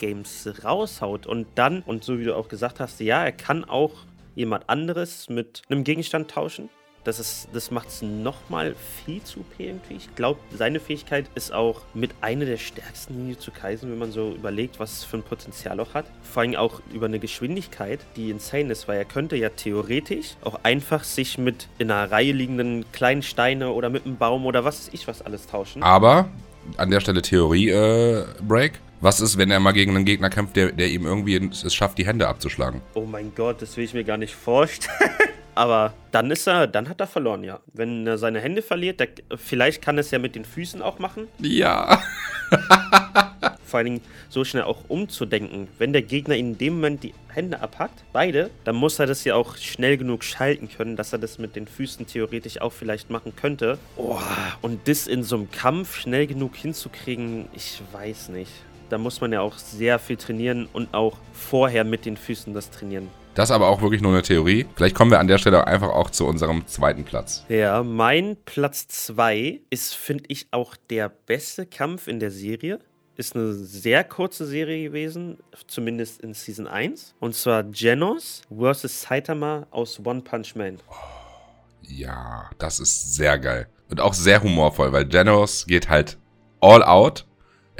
Mindgames raushaut und dann, und so wie du auch gesagt hast, ja, er kann auch jemand anderes mit einem Gegenstand tauschen. Das, das macht es nochmal viel zu irgendwie. Ich glaube, seine Fähigkeit ist auch mit einer der stärksten Linie zu Kaisen, wenn man so überlegt, was es für ein Potenzial auch hat. Vor allem auch über eine Geschwindigkeit, die insane ist, weil er könnte ja theoretisch auch einfach sich mit in einer Reihe liegenden kleinen Steine oder mit einem Baum oder was weiß ich was alles tauschen. Aber an der Stelle Theorie-Break. Äh, was ist, wenn er mal gegen einen Gegner kämpft, der, der ihm irgendwie es schafft, die Hände abzuschlagen? Oh mein Gott, das will ich mir gar nicht vorstellen. Aber dann ist er, dann hat er verloren, ja. Wenn er seine Hände verliert, der, vielleicht kann es ja mit den Füßen auch machen. Ja. vor allen Dingen so schnell auch umzudenken. Wenn der Gegner in dem Moment die Hände abhackt, beide, dann muss er das ja auch schnell genug schalten können, dass er das mit den Füßen theoretisch auch vielleicht machen könnte. Oh, und das in so einem Kampf schnell genug hinzukriegen, ich weiß nicht. Da muss man ja auch sehr viel trainieren und auch vorher mit den Füßen das trainieren. Das ist aber auch wirklich nur eine Theorie. Vielleicht kommen wir an der Stelle einfach auch zu unserem zweiten Platz. Ja, mein Platz 2 ist, finde ich, auch der beste Kampf in der Serie. Ist eine sehr kurze Serie gewesen, zumindest in Season 1. Und zwar Genos vs. Saitama aus One Punch Man. Ja, das ist sehr geil. Und auch sehr humorvoll, weil Genos geht halt all out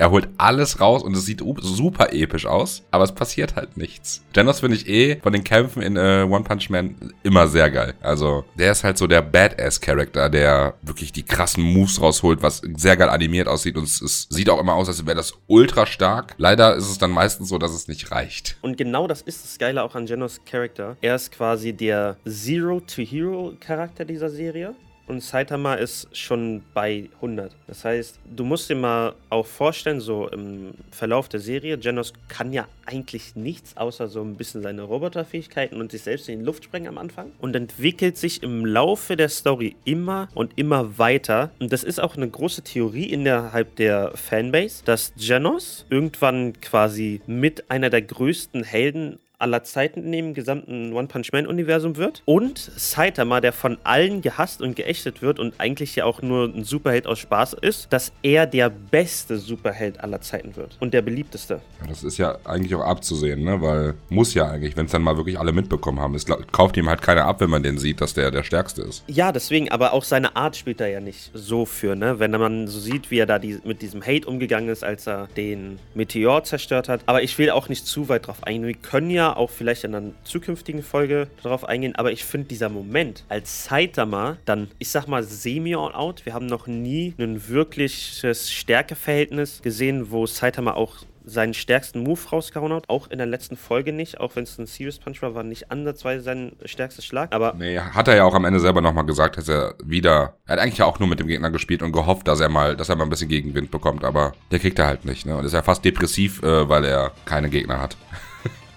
er holt alles raus und es sieht super episch aus, aber es passiert halt nichts. Genos finde ich eh von den Kämpfen in äh, One Punch Man immer sehr geil. Also, der ist halt so der Badass-Charakter, der wirklich die krassen Moves rausholt, was sehr geil animiert aussieht und es, es sieht auch immer aus, als wäre das ultra stark. Leider ist es dann meistens so, dass es nicht reicht. Und genau das ist das Geile auch an Genos Charakter. Er ist quasi der Zero-to-Hero-Charakter dieser Serie und Saitama ist schon bei 100. Das heißt, du musst dir mal auch vorstellen, so im Verlauf der Serie, Genos kann ja eigentlich nichts, außer so ein bisschen seine Roboterfähigkeiten und sich selbst in die Luft sprengen am Anfang und entwickelt sich im Laufe der Story immer und immer weiter. Und das ist auch eine große Theorie innerhalb der Fanbase, dass Genos irgendwann quasi mit einer der größten Helden aller Zeiten in dem gesamten One Punch Man-Universum wird. Und Saitama, der von allen gehasst und geächtet wird und eigentlich ja auch nur ein Superheld aus Spaß ist, dass er der beste Superheld aller Zeiten wird. Und der beliebteste. Ja, das ist ja eigentlich auch abzusehen, ne? Weil muss ja eigentlich, wenn es dann mal wirklich alle mitbekommen haben. Es kauft ihm halt keiner ab, wenn man den sieht, dass der der Stärkste ist. Ja, deswegen, aber auch seine Art spielt er ja nicht so für, ne? Wenn man so sieht, wie er da die, mit diesem Hate umgegangen ist, als er den Meteor zerstört hat. Aber ich will auch nicht zu weit drauf eingehen. Wir können ja auch vielleicht in einer zukünftigen Folge darauf eingehen, aber ich finde dieser Moment, als Saitama dann, ich sag mal, semi-all-out, wir haben noch nie ein wirkliches Stärkeverhältnis gesehen, wo Saitama auch seinen stärksten Move rausgehauen hat. Auch in der letzten Folge nicht, auch wenn es ein Serious Punch war, war nicht ansatzweise sein stärkster Schlag. Aber nee, hat er ja auch am Ende selber nochmal gesagt, dass er wieder. Er hat eigentlich ja auch nur mit dem Gegner gespielt und gehofft, dass er mal, dass er mal ein bisschen Gegenwind bekommt, aber der kriegt er halt nicht. Ne? Und ist ja fast depressiv, äh, weil er keine Gegner hat.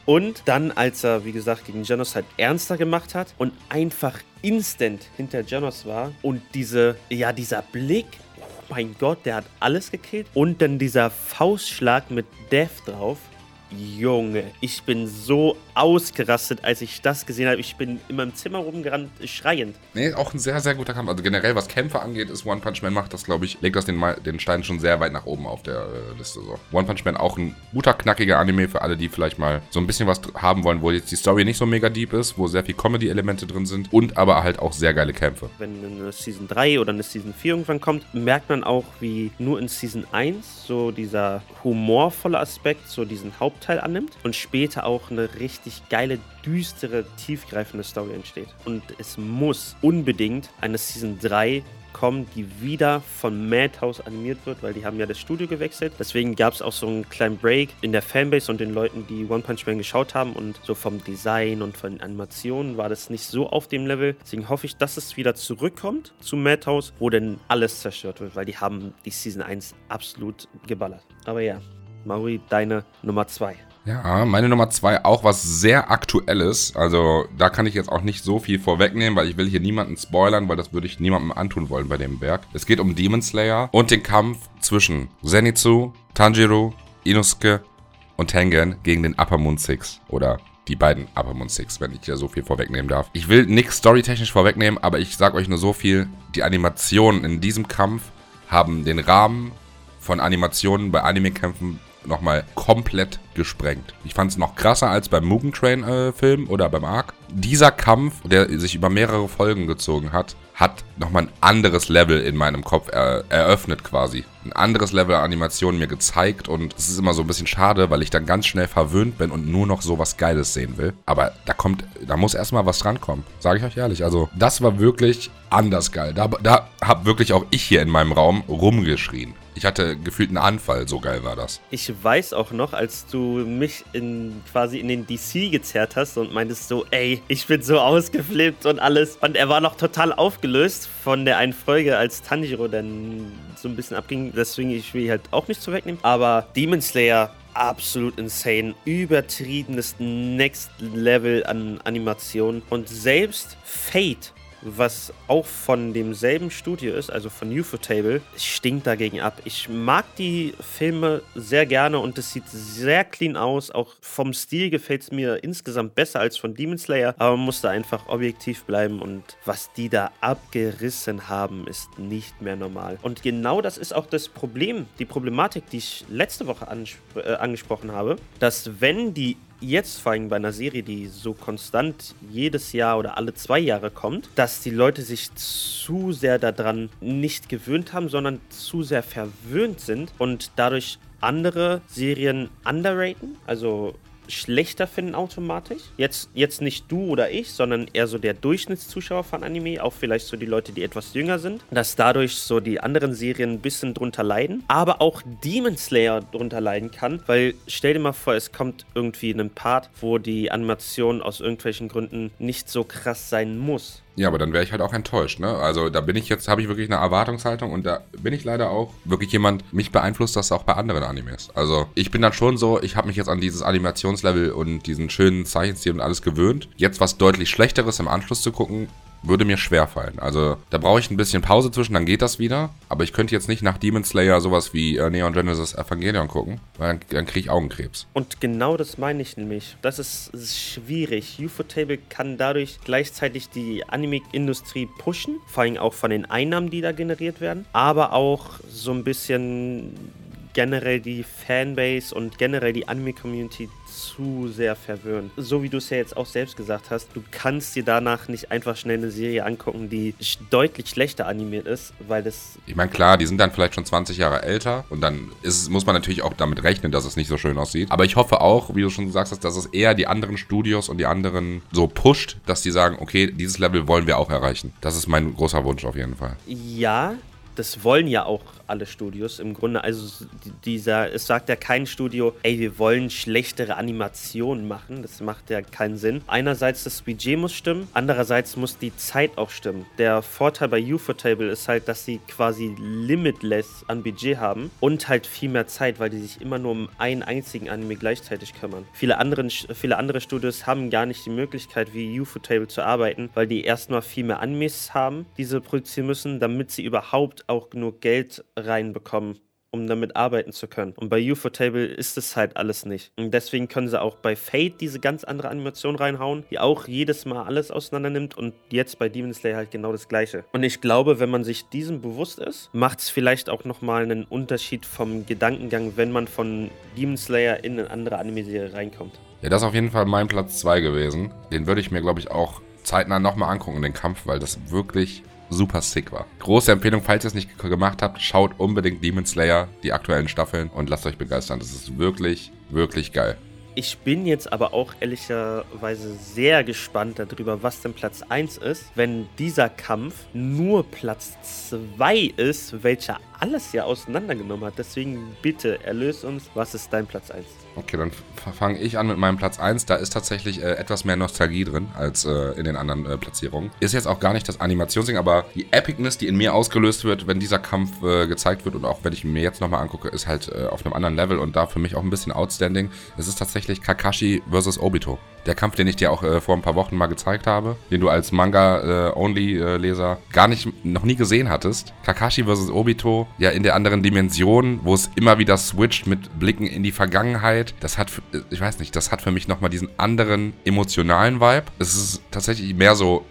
Und dann, als er, wie gesagt, gegen Janos halt ernster gemacht hat und einfach instant hinter Janos war und diese, ja, dieser Blick, oh mein Gott, der hat alles gekillt. Und dann dieser Faustschlag mit Death drauf. Junge, ich bin so ausgerastet, als ich das gesehen habe. Ich bin in meinem Zimmer rumgerannt, schreiend. Nee, auch ein sehr, sehr guter Kampf. Also generell, was Kämpfe angeht, ist One Punch Man macht das, glaube ich, legt das den, den Stein schon sehr weit nach oben auf der äh, Liste. So. One Punch Man auch ein guter, knackiger Anime für alle, die vielleicht mal so ein bisschen was haben wollen, wo jetzt die Story nicht so mega deep ist, wo sehr viel Comedy-Elemente drin sind und aber halt auch sehr geile Kämpfe. Wenn eine Season 3 oder eine Season 4 irgendwann kommt, merkt man auch, wie nur in Season 1 so dieser humorvolle Aspekt, so diesen Hauptteil annimmt und später auch eine richtig geile geile, düstere, tiefgreifende Story entsteht. Und es muss unbedingt eine Season 3 kommen, die wieder von Madhouse animiert wird, weil die haben ja das Studio gewechselt. Deswegen gab es auch so einen kleinen Break in der Fanbase und den Leuten, die One Punch Man geschaut haben und so vom Design und von den Animationen war das nicht so auf dem Level. Deswegen hoffe ich, dass es wieder zurückkommt zu Madhouse, wo denn alles zerstört wird, weil die haben die Season 1 absolut geballert. Aber ja, Maui, deine Nummer 2. Ja, meine Nummer zwei auch was sehr aktuelles. Also da kann ich jetzt auch nicht so viel vorwegnehmen, weil ich will hier niemanden spoilern, weil das würde ich niemandem antun wollen bei dem Werk. Es geht um Demon Slayer und den Kampf zwischen Zenitsu, Tanjiro, Inosuke und Tengen gegen den Upper Moon Six oder die beiden Upper Moon Six, wenn ich hier so viel vorwegnehmen darf. Ich will nichts storytechnisch vorwegnehmen, aber ich sag euch nur so viel. Die Animationen in diesem Kampf haben den Rahmen von Animationen bei Anime-Kämpfen nochmal komplett gesprengt. Ich fand es noch krasser als beim Mugen Train äh, Film oder beim Arc. Dieser Kampf, der sich über mehrere Folgen gezogen hat, hat nochmal ein anderes Level in meinem Kopf er eröffnet quasi. Ein anderes Level Animation mir gezeigt und es ist immer so ein bisschen schade, weil ich dann ganz schnell verwöhnt bin und nur noch so was Geiles sehen will. Aber da kommt, da muss erstmal was drankommen. Sage ich euch ehrlich. Also, das war wirklich anders geil. Da, da hab wirklich auch ich hier in meinem Raum rumgeschrien. Ich hatte gefühlt einen Anfall, so geil war das. Ich weiß auch noch, als du mich in, quasi in den DC gezerrt hast und meintest so, ey, ich bin so ausgeflippt und alles. Und er war noch total aufgelöst von der einen Folge, als Tanjiro dann so ein bisschen abging. Deswegen, ich will halt auch nicht so wegnehmen. Aber Demon Slayer absolut insane. Übertriebenes Next Level an Animation. Und selbst Fate was auch von demselben Studio ist, also von Ufotable, stinkt dagegen ab. Ich mag die Filme sehr gerne und es sieht sehr clean aus. Auch vom Stil gefällt es mir insgesamt besser als von Demon Slayer, aber man muss da einfach objektiv bleiben und was die da abgerissen haben, ist nicht mehr normal. Und genau das ist auch das Problem, die Problematik, die ich letzte Woche äh, angesprochen habe, dass wenn die jetzt vor allem bei einer Serie, die so konstant jedes Jahr oder alle zwei Jahre kommt, dass die Leute sich zu sehr daran nicht gewöhnt haben, sondern zu sehr verwöhnt sind und dadurch andere Serien underraten, also schlechter finden automatisch. Jetzt, jetzt nicht du oder ich, sondern eher so der Durchschnittszuschauer von Anime, auch vielleicht so die Leute, die etwas jünger sind, dass dadurch so die anderen Serien ein bisschen drunter leiden, aber auch Demon Slayer drunter leiden kann, weil stell dir mal vor, es kommt irgendwie in einen Part, wo die Animation aus irgendwelchen Gründen nicht so krass sein muss. Ja, aber dann wäre ich halt auch enttäuscht, ne? Also da bin ich jetzt, habe ich wirklich eine Erwartungshaltung und da bin ich leider auch wirklich jemand, mich beeinflusst das auch bei anderen Animes. Also ich bin dann schon so, ich habe mich jetzt an dieses Animationslevel und diesen schönen Zeichenstil und alles gewöhnt. Jetzt was deutlich Schlechteres im Anschluss zu gucken, würde mir schwer fallen. Also da brauche ich ein bisschen Pause zwischen, dann geht das wieder. Aber ich könnte jetzt nicht nach Demon Slayer sowas wie äh, Neon Genesis Evangelion gucken, weil dann, dann kriege ich Augenkrebs. Und genau das meine ich nämlich. Das ist, ist schwierig. Ufotable kann dadurch gleichzeitig die Anime-Industrie pushen, vor allem auch von den Einnahmen, die da generiert werden, aber auch so ein bisschen generell die Fanbase und generell die Anime-Community zu sehr verwöhnen. So wie du es ja jetzt auch selbst gesagt hast, du kannst dir danach nicht einfach schnell eine Serie angucken, die deutlich schlechter animiert ist, weil das. Ich meine, klar, die sind dann vielleicht schon 20 Jahre älter und dann ist, muss man natürlich auch damit rechnen, dass es nicht so schön aussieht. Aber ich hoffe auch, wie du schon gesagt hast, dass es eher die anderen Studios und die anderen so pusht, dass die sagen, okay, dieses Level wollen wir auch erreichen. Das ist mein großer Wunsch auf jeden Fall. Ja, das wollen ja auch alle Studios im Grunde. Also dieser, es sagt ja kein Studio, ey, wir wollen schlechtere Animationen machen. Das macht ja keinen Sinn. Einerseits das Budget muss stimmen, andererseits muss die Zeit auch stimmen. Der Vorteil bei Ufotable ist halt, dass sie quasi limitless an Budget haben und halt viel mehr Zeit, weil die sich immer nur um einen einzigen Anime gleichzeitig kümmern. Viele, anderen, viele andere Studios haben gar nicht die Möglichkeit, wie Ufotable zu arbeiten, weil die erstmal viel mehr Animes haben, die sie produzieren müssen, damit sie überhaupt auch genug Geld reinbekommen, um damit arbeiten zu können. Und bei Ufotable ist es halt alles nicht. Und deswegen können sie auch bei Fate diese ganz andere Animation reinhauen, die auch jedes Mal alles auseinander nimmt und jetzt bei Demon Slayer halt genau das gleiche. Und ich glaube, wenn man sich diesem bewusst ist, macht es vielleicht auch nochmal einen Unterschied vom Gedankengang, wenn man von Demon Slayer in eine andere Anime-Serie reinkommt. Ja, das ist auf jeden Fall mein Platz 2 gewesen. Den würde ich mir, glaube ich, auch zeitnah nochmal angucken, den Kampf, weil das wirklich super sick war. Große Empfehlung, falls ihr es nicht gemacht habt, schaut unbedingt Demon Slayer, die aktuellen Staffeln und lasst euch begeistern. Das ist wirklich, wirklich geil. Ich bin jetzt aber auch ehrlicherweise sehr gespannt darüber, was denn Platz 1 ist, wenn dieser Kampf nur Platz 2 ist, welcher alles ja auseinandergenommen hat. Deswegen bitte erlöse uns, was ist dein Platz 1? Okay, dann fange ich an mit meinem Platz 1. Da ist tatsächlich äh, etwas mehr Nostalgie drin als äh, in den anderen äh, Platzierungen. Ist jetzt auch gar nicht das Animationsding, aber die Epicness, die in mir ausgelöst wird, wenn dieser Kampf äh, gezeigt wird und auch wenn ich mir jetzt nochmal angucke, ist halt äh, auf einem anderen Level und da für mich auch ein bisschen outstanding. Es ist tatsächlich Kakashi vs. Obito. Der Kampf, den ich dir auch äh, vor ein paar Wochen mal gezeigt habe, den du als Manga-Only-Leser gar nicht, noch nie gesehen hattest. Kakashi vs. Obito, ja in der anderen Dimension, wo es immer wieder switcht mit Blicken in die Vergangenheit. Das hat, ich weiß nicht, das hat für mich nochmal diesen anderen emotionalen Vibe. Es ist tatsächlich mehr so,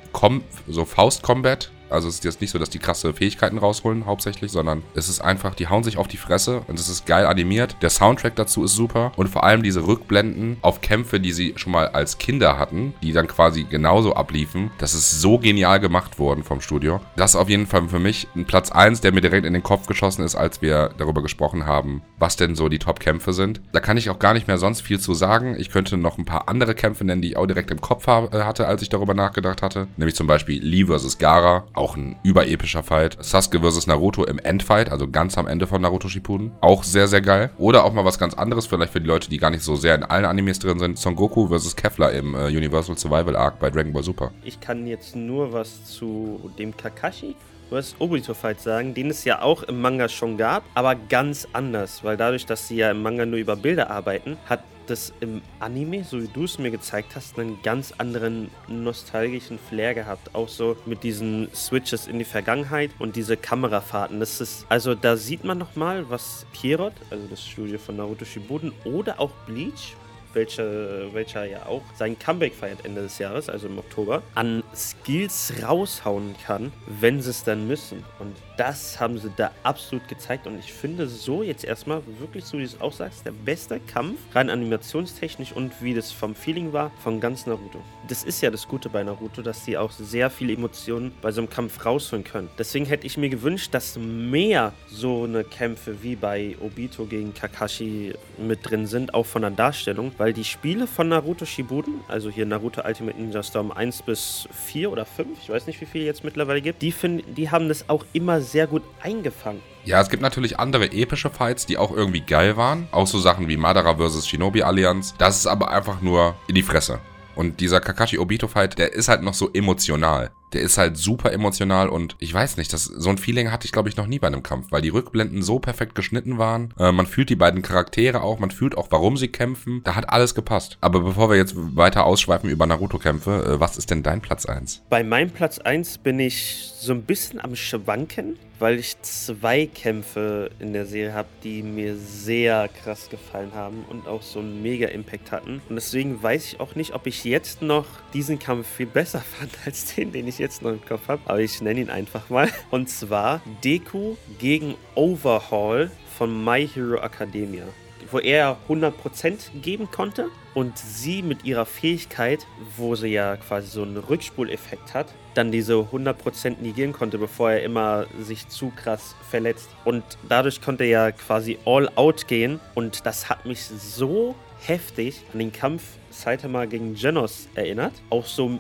so Faust-Combat also es ist jetzt nicht so, dass die krasse Fähigkeiten rausholen hauptsächlich, sondern es ist einfach, die hauen sich auf die Fresse und es ist geil animiert. Der Soundtrack dazu ist super und vor allem diese Rückblenden auf Kämpfe, die sie schon mal als Kinder hatten, die dann quasi genauso abliefen. Das ist so genial gemacht worden vom Studio. Das ist auf jeden Fall für mich ein Platz 1, der mir direkt in den Kopf geschossen ist, als wir darüber gesprochen haben, was denn so die Top-Kämpfe sind. Da kann ich auch gar nicht mehr sonst viel zu sagen. Ich könnte noch ein paar andere Kämpfe nennen, die ich auch direkt im Kopf hatte, als ich darüber nachgedacht hatte. Nämlich zum Beispiel Lee vs. Gara auch ein überepischer Fight. Sasuke vs. Naruto im Endfight, also ganz am Ende von Naruto Shippuden. Auch sehr, sehr geil. Oder auch mal was ganz anderes, vielleicht für die Leute, die gar nicht so sehr in allen Animes drin sind. Son Goku vs. Kefla im äh, Universal Survival Arc bei Dragon Ball Super. Ich kann jetzt nur was zu dem Kakashi vs. Obito Fight sagen, den es ja auch im Manga schon gab, aber ganz anders, weil dadurch, dass sie ja im Manga nur über Bilder arbeiten, hat das im Anime, so wie du es mir gezeigt hast, einen ganz anderen nostalgischen Flair gehabt. Auch so mit diesen Switches in die Vergangenheit und diese Kamerafahrten. Das ist, also da sieht man nochmal, was Pierrot, also das Studio von Naruto Shippuden oder auch Bleach, welcher, welcher ja auch sein Comeback feiert Ende des Jahres, also im Oktober, an Skills raushauen kann, wenn sie es dann müssen. Und das haben sie da absolut gezeigt. Und ich finde so jetzt erstmal wirklich, so wie du es auch sagst, der beste Kampf, rein animationstechnisch und wie das vom Feeling war, von ganz Naruto. Das ist ja das Gute bei Naruto, dass sie auch sehr viele Emotionen bei so einem Kampf rausholen können. Deswegen hätte ich mir gewünscht, dass mehr so eine Kämpfe wie bei Obito gegen Kakashi mit drin sind, auch von der Darstellung, weil die Spiele von Naruto Shippuden, also hier Naruto Ultimate Ninja Storm 1 bis 4 oder 5, ich weiß nicht, wie viele jetzt mittlerweile gibt, die, find, die haben das auch immer sehr gut eingefangen. Ja, es gibt natürlich andere epische Fights, die auch irgendwie geil waren. Auch so Sachen wie Madara vs. Shinobi Allianz. Das ist aber einfach nur in die Fresse. Und dieser Kakashi Obito Fight, der ist halt noch so emotional. Der ist halt super emotional und ich weiß nicht, das, so ein Feeling hatte ich glaube ich noch nie bei einem Kampf, weil die Rückblenden so perfekt geschnitten waren. Äh, man fühlt die beiden Charaktere auch, man fühlt auch, warum sie kämpfen. Da hat alles gepasst. Aber bevor wir jetzt weiter ausschweifen über Naruto-Kämpfe, äh, was ist denn dein Platz 1? Bei meinem Platz 1 bin ich so ein bisschen am Schwanken, weil ich zwei Kämpfe in der Serie habe, die mir sehr krass gefallen haben und auch so einen mega Impact hatten. Und deswegen weiß ich auch nicht, ob ich jetzt noch diesen Kampf viel besser fand als den, den ich jetzt noch im Kopf habe. Aber ich nenne ihn einfach mal. Und zwar Deku gegen Overhaul von My Hero Academia wo er 100% geben konnte und sie mit ihrer Fähigkeit, wo sie ja quasi so einen Rückspuleffekt hat, dann diese 100% negieren konnte, bevor er immer sich zu krass verletzt. Und dadurch konnte er ja quasi all out gehen und das hat mich so heftig an den Kampf Saitama gegen Genos erinnert. Auch so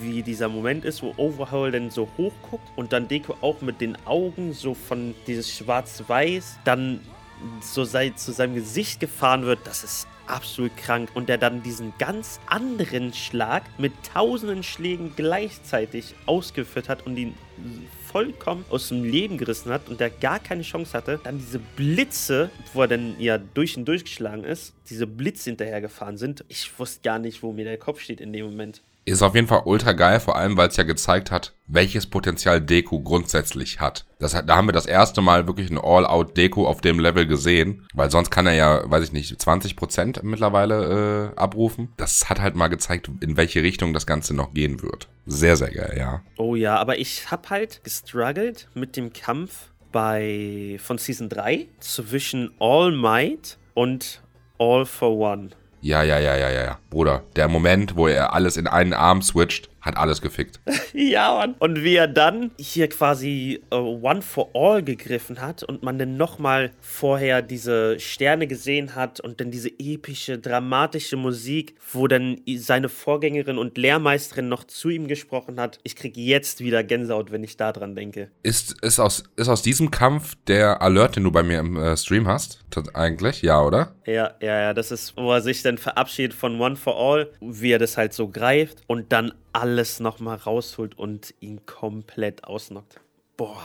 wie dieser Moment ist, wo Overhaul dann so hochguckt und dann Deko auch mit den Augen so von dieses Schwarz-Weiß dann so sei, zu seinem Gesicht gefahren wird, das ist absolut krank. Und der dann diesen ganz anderen Schlag mit tausenden Schlägen gleichzeitig ausgeführt hat und ihn vollkommen aus dem Leben gerissen hat und der gar keine Chance hatte, dann diese Blitze, wo er dann ja durch und durchgeschlagen ist, diese Blitze hinterhergefahren sind. Ich wusste gar nicht, wo mir der Kopf steht in dem Moment. Ist auf jeden Fall ultra geil, vor allem weil es ja gezeigt hat, welches Potenzial Deku grundsätzlich hat. Das. Da haben wir das erste Mal wirklich ein All-Out-Deku auf dem Level gesehen, weil sonst kann er ja, weiß ich nicht, 20% mittlerweile äh, abrufen. Das hat halt mal gezeigt, in welche Richtung das Ganze noch gehen wird. Sehr, sehr geil, ja. Oh ja, aber ich hab halt gestruggelt mit dem Kampf bei von Season 3 zwischen All Might und All for One. Ja, ja, ja, ja, ja, ja. Bruder, der Moment, wo er alles in einen Arm switcht, hat alles gefickt. ja, Mann. Und wie er dann hier quasi uh, One for All gegriffen hat und man dann nochmal vorher diese Sterne gesehen hat und dann diese epische, dramatische Musik, wo dann seine Vorgängerin und Lehrmeisterin noch zu ihm gesprochen hat. Ich kriege jetzt wieder Gänsehaut, wenn ich daran denke. Ist, ist, aus, ist aus diesem Kampf der Alert, den du bei mir im äh, Stream hast? Eigentlich? Ja, oder? Ja, ja, ja. Das ist, wo er sich dann verabschiedet von One for All, wie er das halt so greift und dann alles nochmal rausholt und ihn komplett ausnockt. Boah.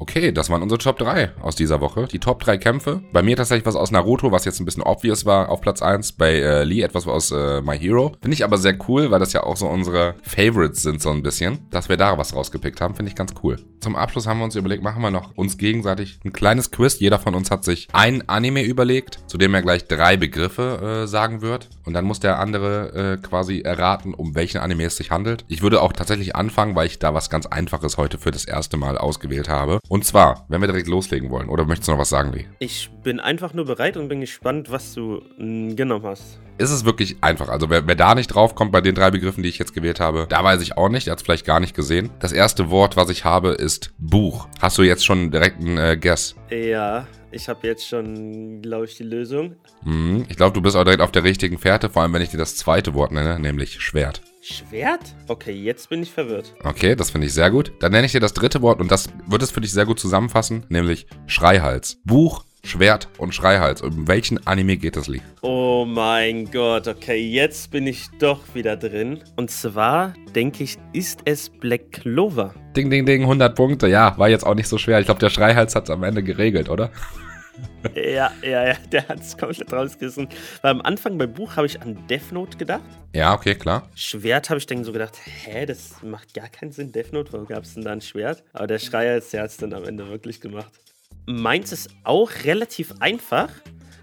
Okay, das waren unsere Top 3 aus dieser Woche. Die Top 3 Kämpfe. Bei mir tatsächlich was aus Naruto, was jetzt ein bisschen obvious war, auf Platz 1. Bei äh, Lee etwas aus äh, My Hero. Finde ich aber sehr cool, weil das ja auch so unsere Favorites sind, so ein bisschen. Dass wir da was rausgepickt haben, finde ich ganz cool. Zum Abschluss haben wir uns überlegt, machen wir noch uns gegenseitig ein kleines Quiz. Jeder von uns hat sich ein Anime überlegt, zu dem er gleich drei Begriffe äh, sagen wird. Und dann muss der andere äh, quasi erraten, um welchen Anime es sich handelt. Ich würde auch tatsächlich anfangen, weil ich da was ganz Einfaches heute für das erste Mal ausgewählt habe. Und zwar, wenn wir direkt loslegen wollen, oder möchtest du noch was sagen, Lee? Ich bin einfach nur bereit und bin gespannt, was du mm, genommen hast. Ist es wirklich einfach. Also wer, wer da nicht drauf kommt bei den drei Begriffen, die ich jetzt gewählt habe, da weiß ich auch nicht. Er hat es vielleicht gar nicht gesehen. Das erste Wort, was ich habe, ist Buch. Hast du jetzt schon direkt einen äh, Guess? Ja, ich habe jetzt schon, glaube ich, die Lösung. Mhm. Ich glaube, du bist auch direkt auf der richtigen Fährte, vor allem wenn ich dir das zweite Wort nenne, nämlich Schwert. Schwert? Okay, jetzt bin ich verwirrt. Okay, das finde ich sehr gut. Dann nenne ich dir das dritte Wort und das wird es für dich sehr gut zusammenfassen, nämlich Schreihals. Buch, Schwert und Schreihals. Um welchen Anime geht es, Lee? Oh mein Gott, okay, jetzt bin ich doch wieder drin. Und zwar, denke ich, ist es Black Clover. Ding, ding, ding, 100 Punkte. Ja, war jetzt auch nicht so schwer. Ich glaube, der Schreihals hat es am Ende geregelt, oder? Ja, ja, ja, der hat es komplett rausgerissen. Weil am Anfang beim Buch habe ich an Death Note gedacht. Ja, okay, klar. Schwert habe ich dann so gedacht, hä, das macht gar keinen Sinn, Death Note, warum gab es denn da ein Schwert? Aber der Schreier, der hat es dann am Ende wirklich gemacht. Meins ist auch relativ einfach,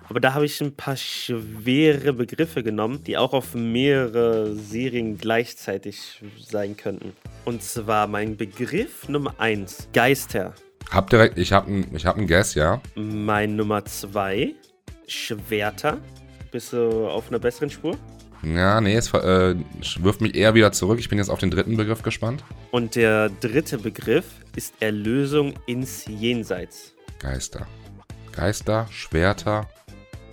aber da habe ich ein paar schwere Begriffe genommen, die auch auf mehrere Serien gleichzeitig sein könnten. Und zwar mein Begriff Nummer 1, Geister. Hab direkt, ich habe ein, ich hab ein Guess, ja. Mein Nummer 2, Schwerter. Bist du auf einer besseren Spur? Ja, nee, es äh, wirft mich eher wieder zurück. Ich bin jetzt auf den dritten Begriff gespannt. Und der dritte Begriff ist Erlösung ins Jenseits. Geister. Geister, Schwerter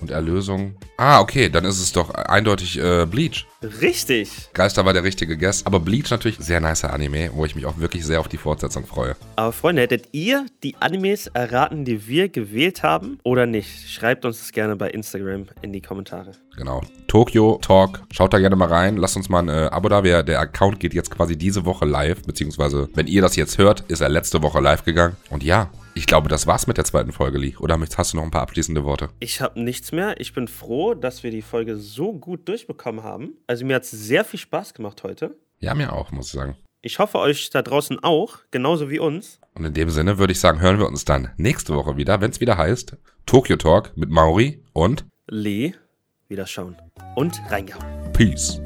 und Erlösung. Ah, okay, dann ist es doch eindeutig äh, Bleach. Richtig. Geister war der richtige Guess, aber Bleach natürlich sehr nicer Anime, wo ich mich auch wirklich sehr auf die Fortsetzung freue. Aber Freunde, hättet ihr die Animes erraten, die wir gewählt haben oder nicht? Schreibt uns das gerne bei Instagram in die Kommentare. Genau. Tokyo Talk, schaut da gerne mal rein, lasst uns mal ein äh, Abo da. Der Account geht jetzt quasi diese Woche live, beziehungsweise wenn ihr das jetzt hört, ist er letzte Woche live gegangen. Und ja, ich glaube, das war's mit der zweiten Folge, Lee. Oder hast du noch ein paar abschließende Worte? Ich habe nichts mehr. Ich bin froh, dass wir die Folge so gut durchbekommen haben. Also mir hat es sehr viel Spaß gemacht heute. Ja, mir auch, muss ich sagen. Ich hoffe euch da draußen auch, genauso wie uns. Und in dem Sinne würde ich sagen, hören wir uns dann nächste Woche wieder, wenn es wieder heißt Tokyo Talk mit Mauri und Lee. Wieder schauen. Und reingehauen. Peace.